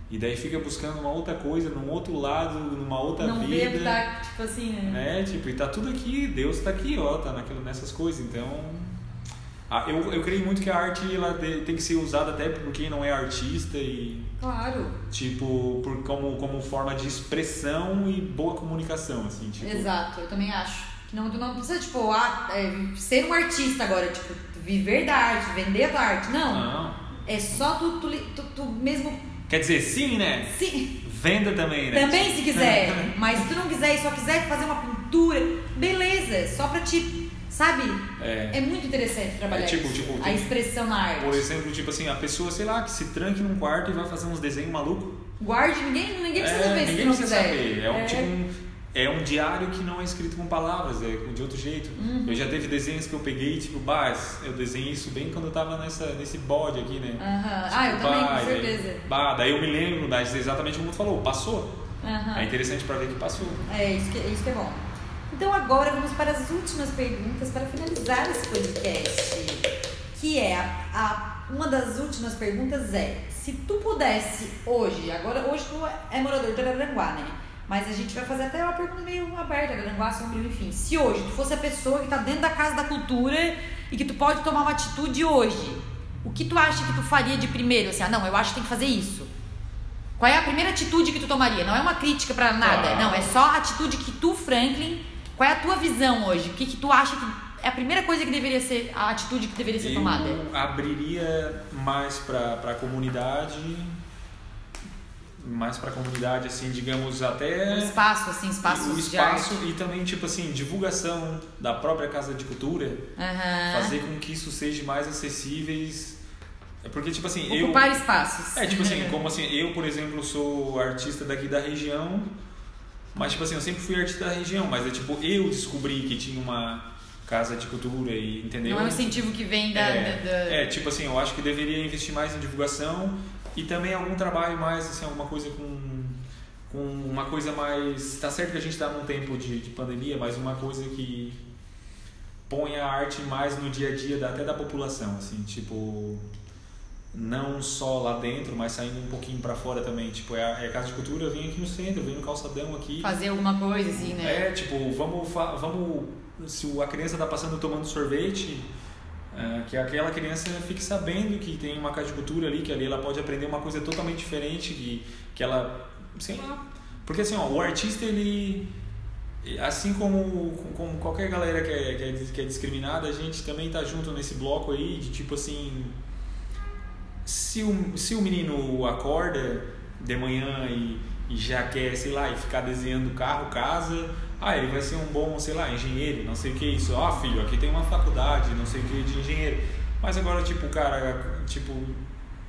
e daí fica buscando uma outra coisa, num outro lado, numa outra Não vida. que tá, tipo assim, né? né? Tipo, e tá tudo aqui, Deus tá aqui, ó, tá naquilo, nessas coisas. Então, a- eu, eu creio muito que a arte ela tem que ser usada até por quem não é artista e Claro. tipo por como como forma de expressão e boa comunicação, assim, tipo. Exato, eu também acho. Que não, tu não precisa, tipo, ah, é, ser um artista agora, tipo, viver da arte, vender a tua arte. Não. Não. É só tu, tu, tu, tu mesmo. Quer dizer, sim, né? Se, Venda também, né? também se quiser. mas se tu não quiser e só quiser fazer uma pintura, beleza. Só pra te. Sabe? É. É muito interessante trabalhar É tipo- tipo, a tem- expressão na arte. Por exemplo, tipo assim, a pessoa, sei lá, que se tranque num quarto e vai fazer uns desenhos malucos. Guarde, ninguém, ninguém precisa é, ver se ninguém tu não precisa quiser. saber. É um, tipo um, é um diário que não é escrito com palavras, é de outro jeito. Uhum. Eu já teve desenhos que eu peguei, tipo, bah, eu desenhei isso bem quando eu tava nessa, nesse bode aqui, né? Aham. Ah, eu também, Bah, com e daí- certeza. bah, daí eu me lembro, mas exatamente como tu falou, passou. Aham. É interessante pra ver que passou. É, isso que, isso que é bom. Então agora vamos para as últimas perguntas para finalizar esse podcast. Que é a, a- uma das últimas perguntas é se tu pudesse hoje, agora hoje tu é morador de Araranguá, né? Mas a gente vai fazer até uma pergunta meio aberta, Sombrio, enfim. Se hoje tu fosse a pessoa que tá dentro da casa da cultura e que tu pode tomar uma atitude hoje, o que tu acha que tu faria de primeiro? Assim, ah, não, eu acho que tem que fazer isso. Qual é a primeira atitude que tu tomaria? Não é uma crítica pra nada, Ah. não, é só a atitude que tu, Franklin, qual é a tua visão hoje? O que, que tu acha que é a primeira coisa que deveria ser, a atitude que deveria ser tomada? Eu abriria mais para a comunidade, mais para a comunidade, assim, digamos, até Um espaço, assim, espaços o de espaço e também, tipo assim, divulgação da própria Casa de Cultura, Aham. fazer com que isso seja mais acessíveis. É porque, tipo assim, eu... Ocupar espaços. É, tipo assim, como assim, eu, por exemplo, sou artista daqui da região, mas, tipo assim, eu sempre fui artista da região, mas é tipo, eu descobri que tinha uma casa de cultura e entendeu? Não é um incentivo que vem da, é, da- da- é, tipo assim, eu acho que deveria investir mais em divulgação e também algum trabalho mais, assim, alguma coisa com, com uma coisa mais. Tá certo que a gente tá num tempo de, de pandemia, mas uma coisa que põe a arte mais no dia a dia da, até da população, assim, tipo. Não só lá dentro, mas saindo um pouquinho pra fora também. Tipo, é a, é a Casa de Cultura, eu venho aqui no centro, eu venho no calçadão aqui. fazer alguma coisa, assim, né? É, tipo, vamos, vamos se a criança tá passando tomando sorvete, ah, que aquela criança fique sabendo que tem uma casa de cultura ali, que ali ela pode aprender uma coisa totalmente diferente, que, que ela, sei lá, porque assim, ó, o artista ele, assim como, como qualquer galera que é, que, é, que é discriminada, a gente também tá junto nesse bloco aí de tipo assim, se o, se o menino acorda de manhã e, e já quer, sei lá, e ficar desenhando carro, casa, ah, ele vai ser um bom, sei lá, engenheiro, não sei o que é isso. Ah, filho, aqui tem uma faculdade, não sei o que de engenheiro. Mas agora, tipo, o cara, tipo,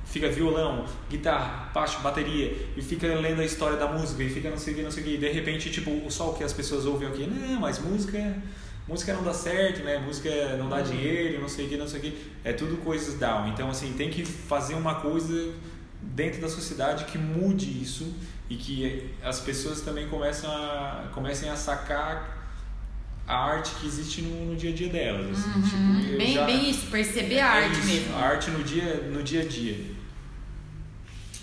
fica violão, guitarra, baixo, bateria, e fica lendo a história da música, e fica não sei o que, não sei o que, e de repente, tipo, só o que as pessoas ouvem aqui, não, mas música, música não dá certo, né, música não dá dinheiro, não sei o que, não sei o que, é tudo coisas down, então, assim, tem que fazer uma coisa dentro da sociedade que mude isso, e que as pessoas também começam a, comecem a sacar a arte que existe no, no dia a dia delas, assim, Uhum. tipo, bem, já- bem isso, perceber a é arte isso, mesmo. A arte no dia, no dia a dia.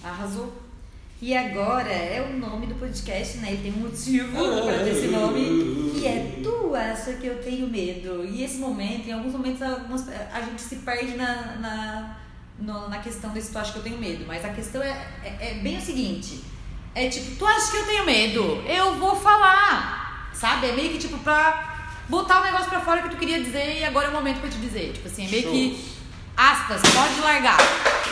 Arrasou. E agora é o nome do podcast, né? Ele tem um motivo para ter esse nome, que é Tu acha que eu tenho medo? E esse momento, em alguns momentos, algumas- a gente se perde na, na, no- na questão desse tu acha que eu tenho medo. Mas a questão é, é, é bem o seguinte: é tipo, tu acha que eu tenho medo? Eu vou falar. Sabe? É meio que tipo pra botar o negócio pra fora que tu queria dizer e agora é o momento pra te dizer. Tipo assim, é meio Show. que. Aspas, pode largar.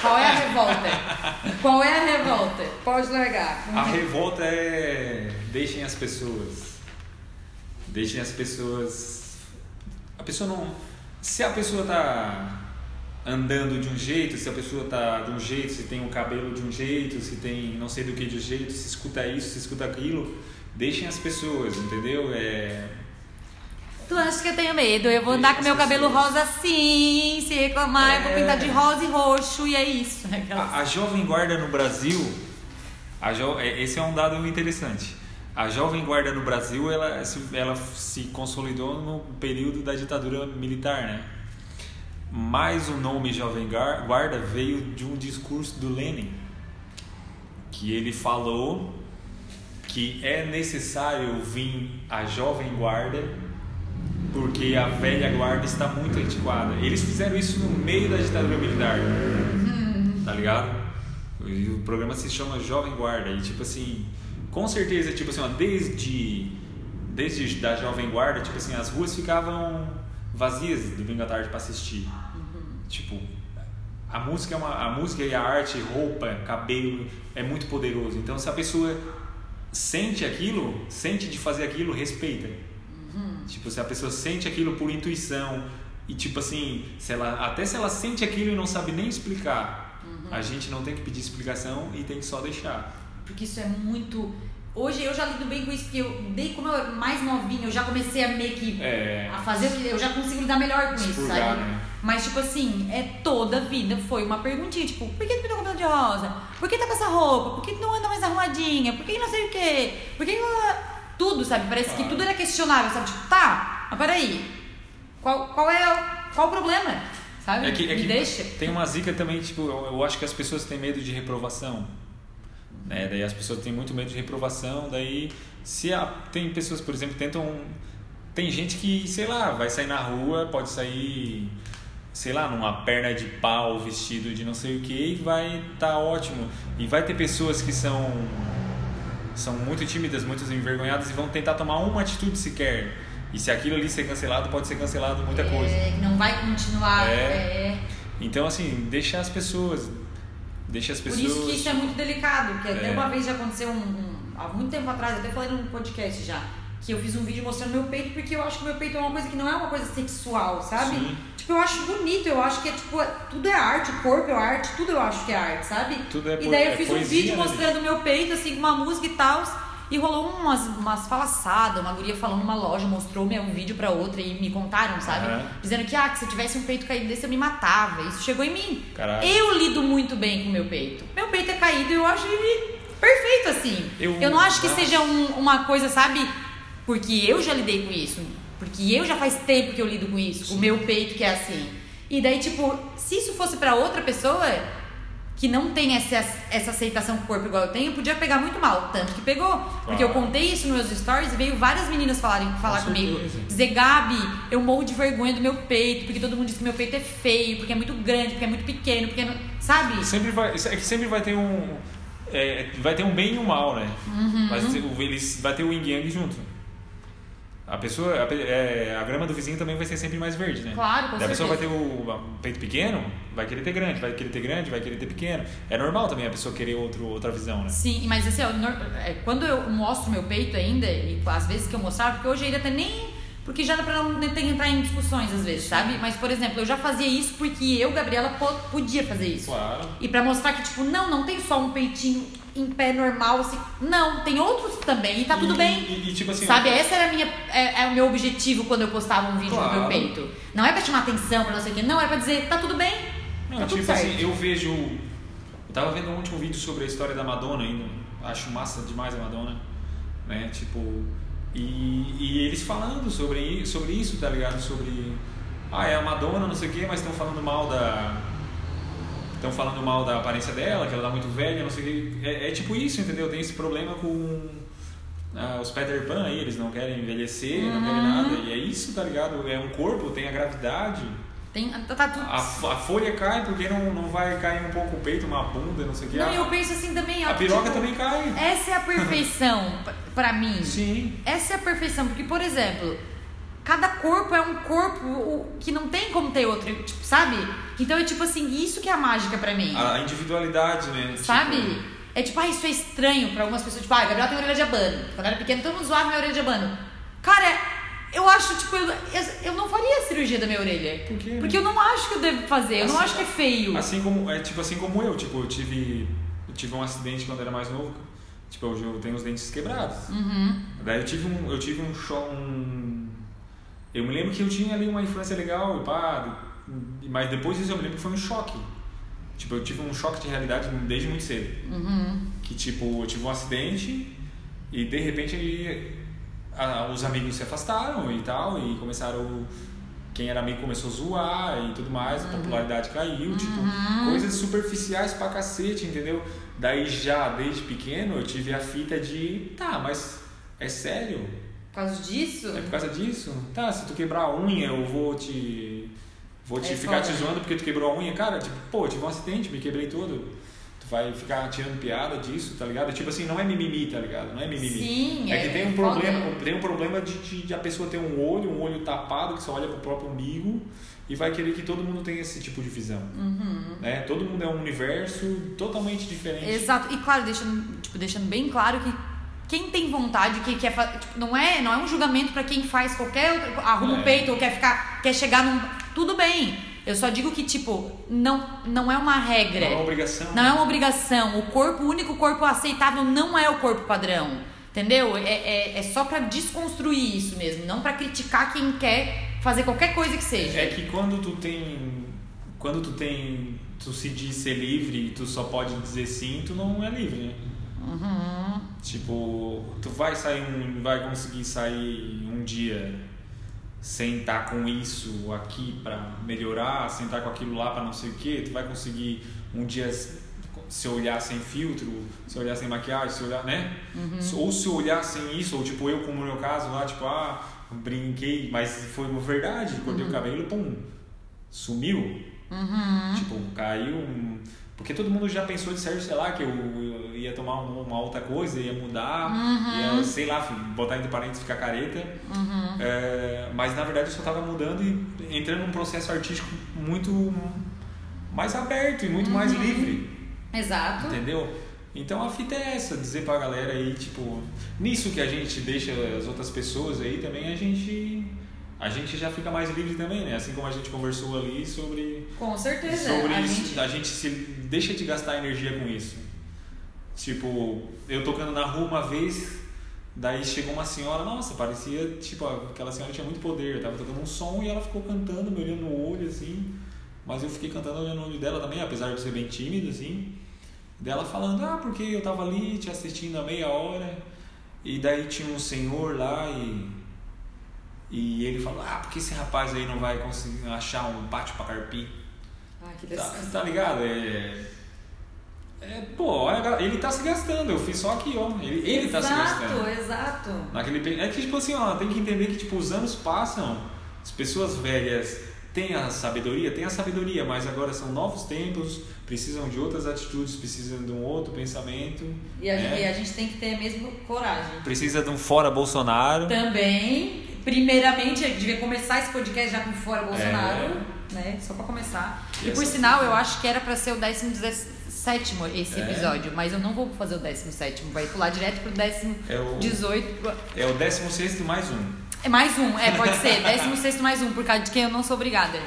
Qual é a revolta? Qual é a revolta? Pode largar. A revolta é deixem as pessoas. Deixem as pessoas. A pessoa não. Se a pessoa tá andando de um jeito, se a pessoa tá de um jeito, se tem o cabelo de um jeito, se tem não sei do que de um jeito, se escuta isso, se escuta aquilo, deixem as pessoas, entendeu? É, Tu acha que eu tenho medo? Eu vou Deixa andar com meu cabelo pessoas. rosa assim, se reclamar, eu vou É. pintar de rosa e roxo, e é isso. A, a Jovem Guarda no Brasil, a jo, é- esse é um dado interessante. A Jovem Guarda no Brasil, ela se, ela se consolidou no período da ditadura militar, né? Mas o nome Jovem Guarda veio de um discurso do Lenin, que ele falou que é necessário vir a Jovem Guarda porque a velha guarda está muito antiquada. Eles fizeram isso no meio da ditadura militar. Tá ligado? E o programa se chama Jovem Guarda. E tipo assim, com certeza, tipo assim, desde, desde da Jovem Guarda, tipo assim, as ruas ficavam vazias domingo à tarde para assistir. Tipo, a música é uma, a música e a arte, roupa, cabelo é muito poderoso. Então se a pessoa sente aquilo, sente de fazer aquilo, respeita. Tipo, se a pessoa sente aquilo por intuição e tipo assim, se ela, até se ela sente aquilo e não sabe nem explicar, a gente não tem que pedir explicação e tem que só deixar. Porque isso é muito. Hoje eu já lido bem com isso, porque eu dei como eu era mais novinha, eu já comecei a meio que. É. A fazer o que. Eu já consigo lidar melhor com isso, sabe? né? Mas, tipo assim, é toda a vida foi uma perguntinha, tipo, por que tu pintou o cabelo de rosa? Por que tá com essa roupa? Por que tu não anda mais arrumadinha? Por que não sei o quê? Por que. Tudo, sabe? Parece que tudo era questionável, sabe? Tipo, tá, mas peraí. Qual, qual é o, qual o problema? Sabe? É que, é Me que deixa. tem uma zica também, tipo, eu acho que as pessoas têm medo de reprovação. Né? Daí as pessoas têm muito medo de reprovação, daí se a, tem pessoas, por exemplo, que tentam tem gente que, sei lá, vai sair na rua, pode sair, sei lá, numa perna de pau, vestido de não sei o que e vai tá ótimo. E vai ter pessoas que são são muito tímidas, muito envergonhadas e vão tentar tomar uma atitude sequer. E se aquilo ali ser cancelado, pode ser cancelado muita coisa. É, que não vai continuar. É. é. Então, assim, deixa as pessoas. Deixa as Por pessoas. isso que isso é muito delicado, porque até É. uma vez já aconteceu um, um- há muito tempo atrás, eu até falei num podcast já, que eu fiz um vídeo mostrando meu peito, porque eu acho que meu peito é uma coisa que não é uma coisa sexual, sabe? Sim. Tipo, eu acho bonito, eu acho que é tipo, é- tudo é arte, o corpo é arte, tudo eu acho que é arte, sabe? Tudo é e daí eu é fiz um poesia, vídeo né, mostrando meu peito, assim, com uma música e tal. E rolou umas, umas falaçadas, uma guria falando numa loja, mostrou meu um vídeo pra outra e me contaram, sabe? Aham. Dizendo que, ah, que se eu tivesse um peito caído desse eu me matava. Isso chegou em mim. Caralho. Eu lido muito bem com o meu peito. Meu peito é caído e eu acho ele perfeito assim. Eu- não acho que seja um- uma coisa, sabe? Porque eu já lidei com isso. Porque eu já faz tempo que eu lido com isso. O meu peito que é assim. E daí, tipo, se isso fosse pra outra pessoa que não tem essa, essa aceitação com o corpo igual eu tenho, podia pegar muito mal. Tanto que pegou. Porque eu Claro. contei isso nos meus stories e veio várias meninas falarem, falar Com comigo. Dizer, Gabi, eu morro de vergonha do meu peito, porque todo mundo diz que meu peito é feio, porque é muito grande, porque é muito pequeno, porque não. Sabe? Sempre vai, é que sempre vai ter um. é, vai ter um bem e um mal, né? Uhum. O- eles vai ter o yin e yang junto. A pessoa, a, é, a grama do vizinho também vai ser sempre mais verde, né? Claro, com Daí a pessoa vai ter o peito pequeno, vai querer ter grande, vai querer ter grande, vai querer ter pequeno. É normal também a pessoa querer outro, outra visão, né? Sim, mas assim, é, quando eu mostro meu peito ainda, e às vezes que eu mostrava, porque hoje ainda até nem. Porque já dá pra não entrar em discussões às vezes, sabe? Mas, por exemplo, eu já fazia isso porque eu, Gabriela, po- podia fazer isso. Claro. E pra mostrar que, tipo, não, não tem só um peitinho em pé normal, assim. Não, tem outros também e tá tudo E- bem. E, e, tipo assim, Sabe, essa era minha, é, é o meu objetivo quando eu postava um vídeo do Claro. meu peito. Não é pra chamar atenção, pra não sei o quê. Não, é pra dizer, tá tudo bem. Não, tá tudo tipo certo. assim, eu vejo. Eu tava vendo um último vídeo sobre a história da Madonna ainda. Acho massa demais a Madonna. Né? Tipo. E, e eles falando sobre, sobre isso, tá ligado? Sobre. Ah, é a Madonna, não sei o quê, mas estão falando mal da. Estão falando mal da aparência dela, que ela tá muito velha, não sei o quê. É, é tipo isso, entendeu? Tem esse problema com. ah, os Peter Pan aí, eles não querem envelhecer, não querem Uhum. nada. E é isso, tá ligado? É um corpo, tem a gravidade. Tem, tá, tudo. A, a folha cai porque não, não vai cair um pouco o peito, uma bunda, não sei o que. Não, a, eu penso assim também, ó. a piroca tipo, também cai. Essa é a perfeição p- pra mim. Sim. Essa é a perfeição, porque, por exemplo, cada corpo é um corpo que não tem como ter outro, tipo, sabe? Então é tipo assim, isso que é a mágica pra mim. A individualidade, né? Sabe? Tipo, É tipo, ah, isso é estranho pra algumas pessoas. Tipo, ah, Gabriel tem orelha de abano. Quando eu era pequeno, todo mundo zoava minha orelha de abano. Cara, eu acho, tipo, eu, eu, eu não faria a cirurgia da minha orelha. Por quê? Porque eu não acho que eu devo fazer. Eu não Assim- acho que é feio. Assim como, é, tipo assim como eu, tipo, eu tive, eu tive um acidente quando era mais novo. Tipo, hoje eu tenho os dentes quebrados. Uhum. Daí eu tive um, eu tive um show, um... Eu me lembro que eu tinha ali uma infância legal e pá, mas depois disso eu me lembro que foi um choque. Tipo, eu tive um choque de realidade desde muito cedo. Uhum. que tipo eu tive um acidente e de repente ele, a- os amigos se afastaram e tal e começaram quem era amigo começou a zoar e tudo mais a popularidade caiu tipo coisas superficiais pra cacete entendeu daí já desde pequeno eu tive a fita de tá mas é sério Por causa disso? é por causa disso tá se tu quebrar a unha eu vou te vou te É ficar te foda. zoando porque tu quebrou a unha cara tipo pô eu tive um acidente me quebrei todo Tu vai ficar tirando piada disso, tá ligado? Tipo assim, não é mimimi, tá ligado? Não é mimimi. Sim, é que é- tem um problema, tem um problema de, de, de a pessoa ter um olho, um olho tapado, que só olha pro próprio umbigo e vai querer que todo mundo tenha esse tipo de visão. Uhum. Né? Todo mundo é um universo totalmente diferente. Exato. E claro, deixando, tipo, deixando bem claro que quem tem vontade, que quer fa- tipo, não é, não é um julgamento pra quem faz qualquer outro, arruma o É. peito ou quer ficar, quer chegar num, tudo bem. Eu só digo que tipo, não não é uma regra. Não é uma obrigação. Não é uma obrigação. O corpo, o único corpo aceitável não é o corpo padrão. Entendeu? É, é, é só pra desconstruir isso mesmo, não pra criticar quem quer fazer qualquer coisa que seja. É que quando tu tem. Quando tu tem. Tu se diz ser livre e tu só pode dizer sim, tu não é livre, né? Uhum. Tipo, tu vai sair um. vai conseguir sair um dia sem estar com isso aqui pra melhorar, sem estar com aquilo lá pra não sei o que, tu vai conseguir um dia se olhar sem filtro, se olhar sem maquiagem, se olhar, né? Ou se olhar sem isso, ou tipo eu como no meu caso lá, tipo, ah, brinquei, mas foi uma verdade, cortei o cabelo, pum, sumiu. Uhum. Tipo, caiu. um- Porque todo mundo já pensou de certo, sei lá, que eu, eu ia tomar um- uma outra coisa, ia mudar, Uhum. ia, sei lá, botar entre parênteses ficar careta. Uhum. É, mas na verdade eu só tava mudando e entrando num processo artístico muito mais aberto e muito mais Uhum. livre. Exato. Entendeu? Então a fita é essa, dizer pra galera aí, tipo, nisso que a gente deixa as outras pessoas aí também, a gente. A gente já fica mais livre também, né? Assim como a gente conversou ali sobre Com certeza. sobre a isso, gente- a gente se deixa de gastar energia com isso. Tipo, eu tocando na rua uma vez, Daí chegou uma senhora, nossa, parecia, tipo, aquela senhora tinha muito poder. Eu tava tocando um som e ela ficou cantando, me olhando no olho, assim. Mas eu fiquei cantando olhando no olho dela também, apesar de ser bem tímido, assim. Dela falando, ah, porque eu tava ali te assistindo há meia hora. E daí tinha um senhor lá e. E ele falou, ah, porque esse rapaz aí não vai conseguir achar um pátio pra carpir? Ah, que Tá, tá ligado? É. É, pô, ele tá se gastando, eu fiz só aqui, ó. Ele, ele tá se gastando. Exato, exato. Naquele, é que, tipo assim, ó, tem que entender que, tipo, os anos passam, as pessoas velhas têm a sabedoria, têm a sabedoria, mas agora são novos tempos, precisam de outras atitudes, precisam de um outro pensamento. E a, né? e a gente tem que ter mesmo coragem. Precisa de um fora Bolsonaro. Também, primeiramente, eu devia começar esse podcast já com fora Bolsonaro, É. né? Só pra começar. E por essa- sinal, eu acho que era pra ser o 17 esse É. episódio, mas eu não vou fazer o 17, vai pular direto pro 18. É o, 18. é o 16 mais um. É mais um, é, pode ser. 16 mais um, por causa de quem eu não sou obrigada.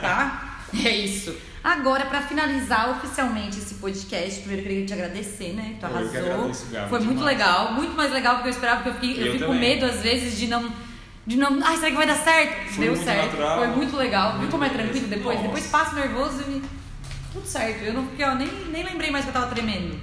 Tá? É isso. Agora, pra finalizar oficialmente esse podcast, primeiro eu queria te agradecer, né? Tu Eu que arrasou. agradeço, Gabi, Foi muito demais. legal, muito mais legal do que eu esperava, porque eu, fiquei, eu, Eu fico com medo às vezes de não. De não. Ai, será que vai dar certo? Foi Deu certo. natural. Foi muito legal. Viu como é tranquilo depois? Nossa. Depois passa nervoso e. Tudo certo. Eu não fiquei, ó, nem, nem lembrei mais que eu tava tremendo.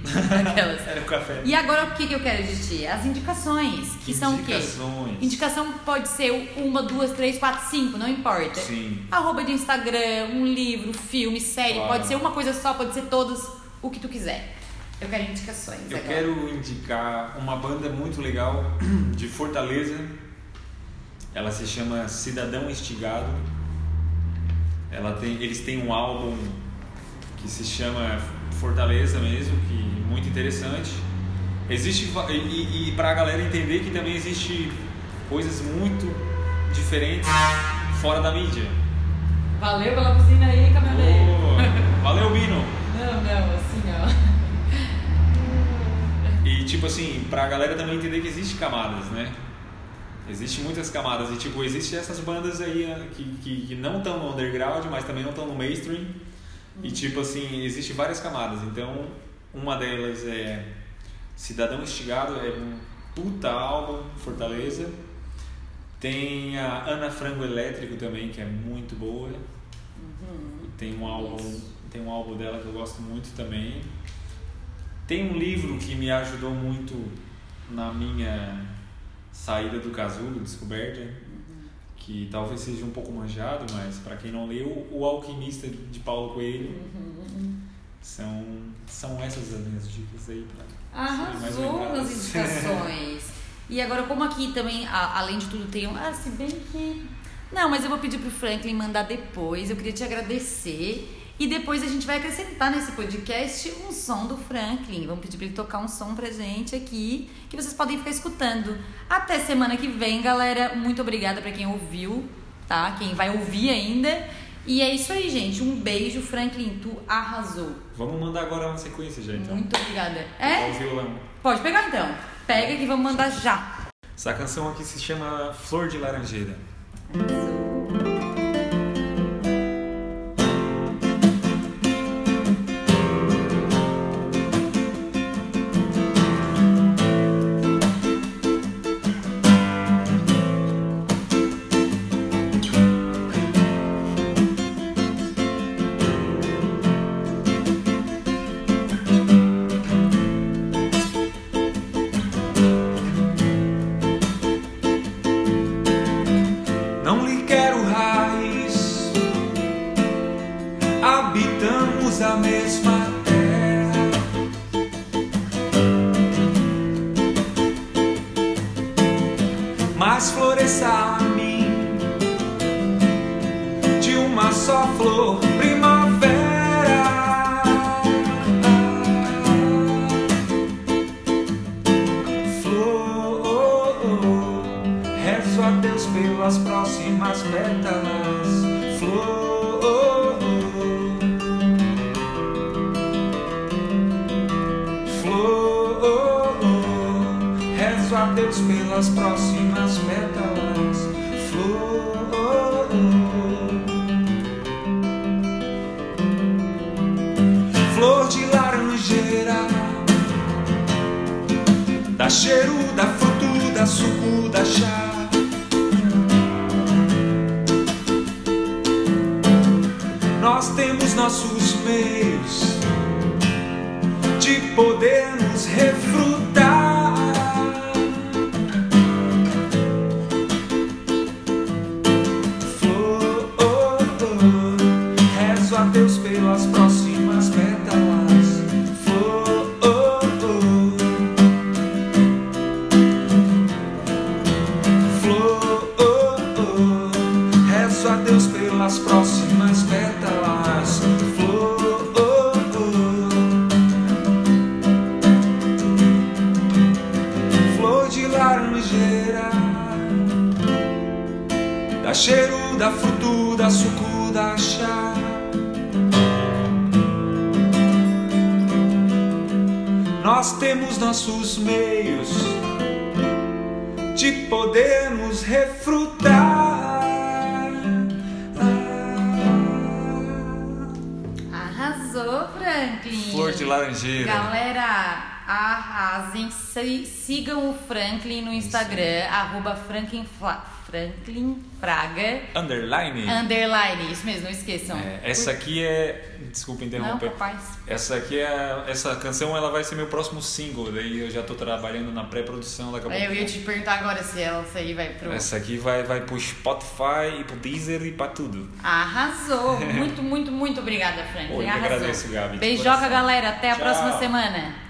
Aquelas. Era o café. E agora o que, que eu quero de ti? As indicações, que são o quê? Indicações. Indicação pode ser uma, duas, três, quatro, cinco, não importa. Sim. Arroba de Instagram, um livro, filme, série, Claro. pode ser uma coisa só, pode ser todas, o que tu quiser. Eu quero indicações Eu agora. quero indicar uma banda muito legal de Fortaleza. Ela se chama Cidadão Estigado. Ela tem, eles têm um álbum que se chama Fortaleza mesmo, que é muito interessante. Existe e, e, para a galera entender que também existe coisas muito diferentes fora da mídia. Valeu pela buzina aí, caminhoneiro. Ô, valeu, Bino. Não, não, assim, ó. E tipo assim, pra galera também entender que existe camadas, né? Existe muitas camadas e tipo, existe essas bandas aí eh, que, que, que não estão no underground, mas também não estão no mainstream. E tipo assim, existe várias camadas. Então, uma delas é Cidadão Estigado, é um puta álbum, Fortaleza. Tem a Ana Frango Elétrico também, que é muito boa. Tem um álbum, tem um álbum dela que eu gosto muito também. Tem um livro que me ajudou muito na minha saída do casulo, descoberta, que talvez seja um pouco manjado, mas para quem não leu, O Alquimista de Paulo Coelho. São, são essas as minhas dicas aí mais Arrasou nas indicações. e agora, como aqui também, a- além de tudo, tem um. Ah, se bem que. Não, mas eu vou pedir pro Franklin mandar depois. Eu queria te agradecer. E depois a gente vai acrescentar nesse podcast um som do Franklin. Vamos pedir pra ele tocar um som pra gente aqui, que vocês podem ficar escutando. Até semana que vem, galera. Muito obrigada pra quem ouviu, tá? Quem vai ouvir ainda. E é isso aí, gente. Um beijo, Franklin. Tu arrasou. Vamos mandar agora uma sequência então. Muito obrigada. É? Pode pegar então. Pega que vamos mandar já. Essa canção aqui se chama Flor de Laranjeira. Não Mas Franklin, Fla- Franklin Fraga, Underline. underline. Isso mesmo, não esqueçam. É, essa aqui é. Desculpa Não, interromper. capaz. Essa aqui é. Essa canção ela vai ser meu próximo single. Daí eu já tô trabalhando na pré-produção daqui a pouco. Eu ia te perguntar agora se ela isso aí vai pro. Essa aqui vai, vai pro Spotify e pro Deezer e pra tudo. Arrasou. Muito, muito, muito obrigada, Franklin. Pô, eu Arrasou. agradeço, Gabi, Beijoca, galera. Até a Tchau. próxima semana.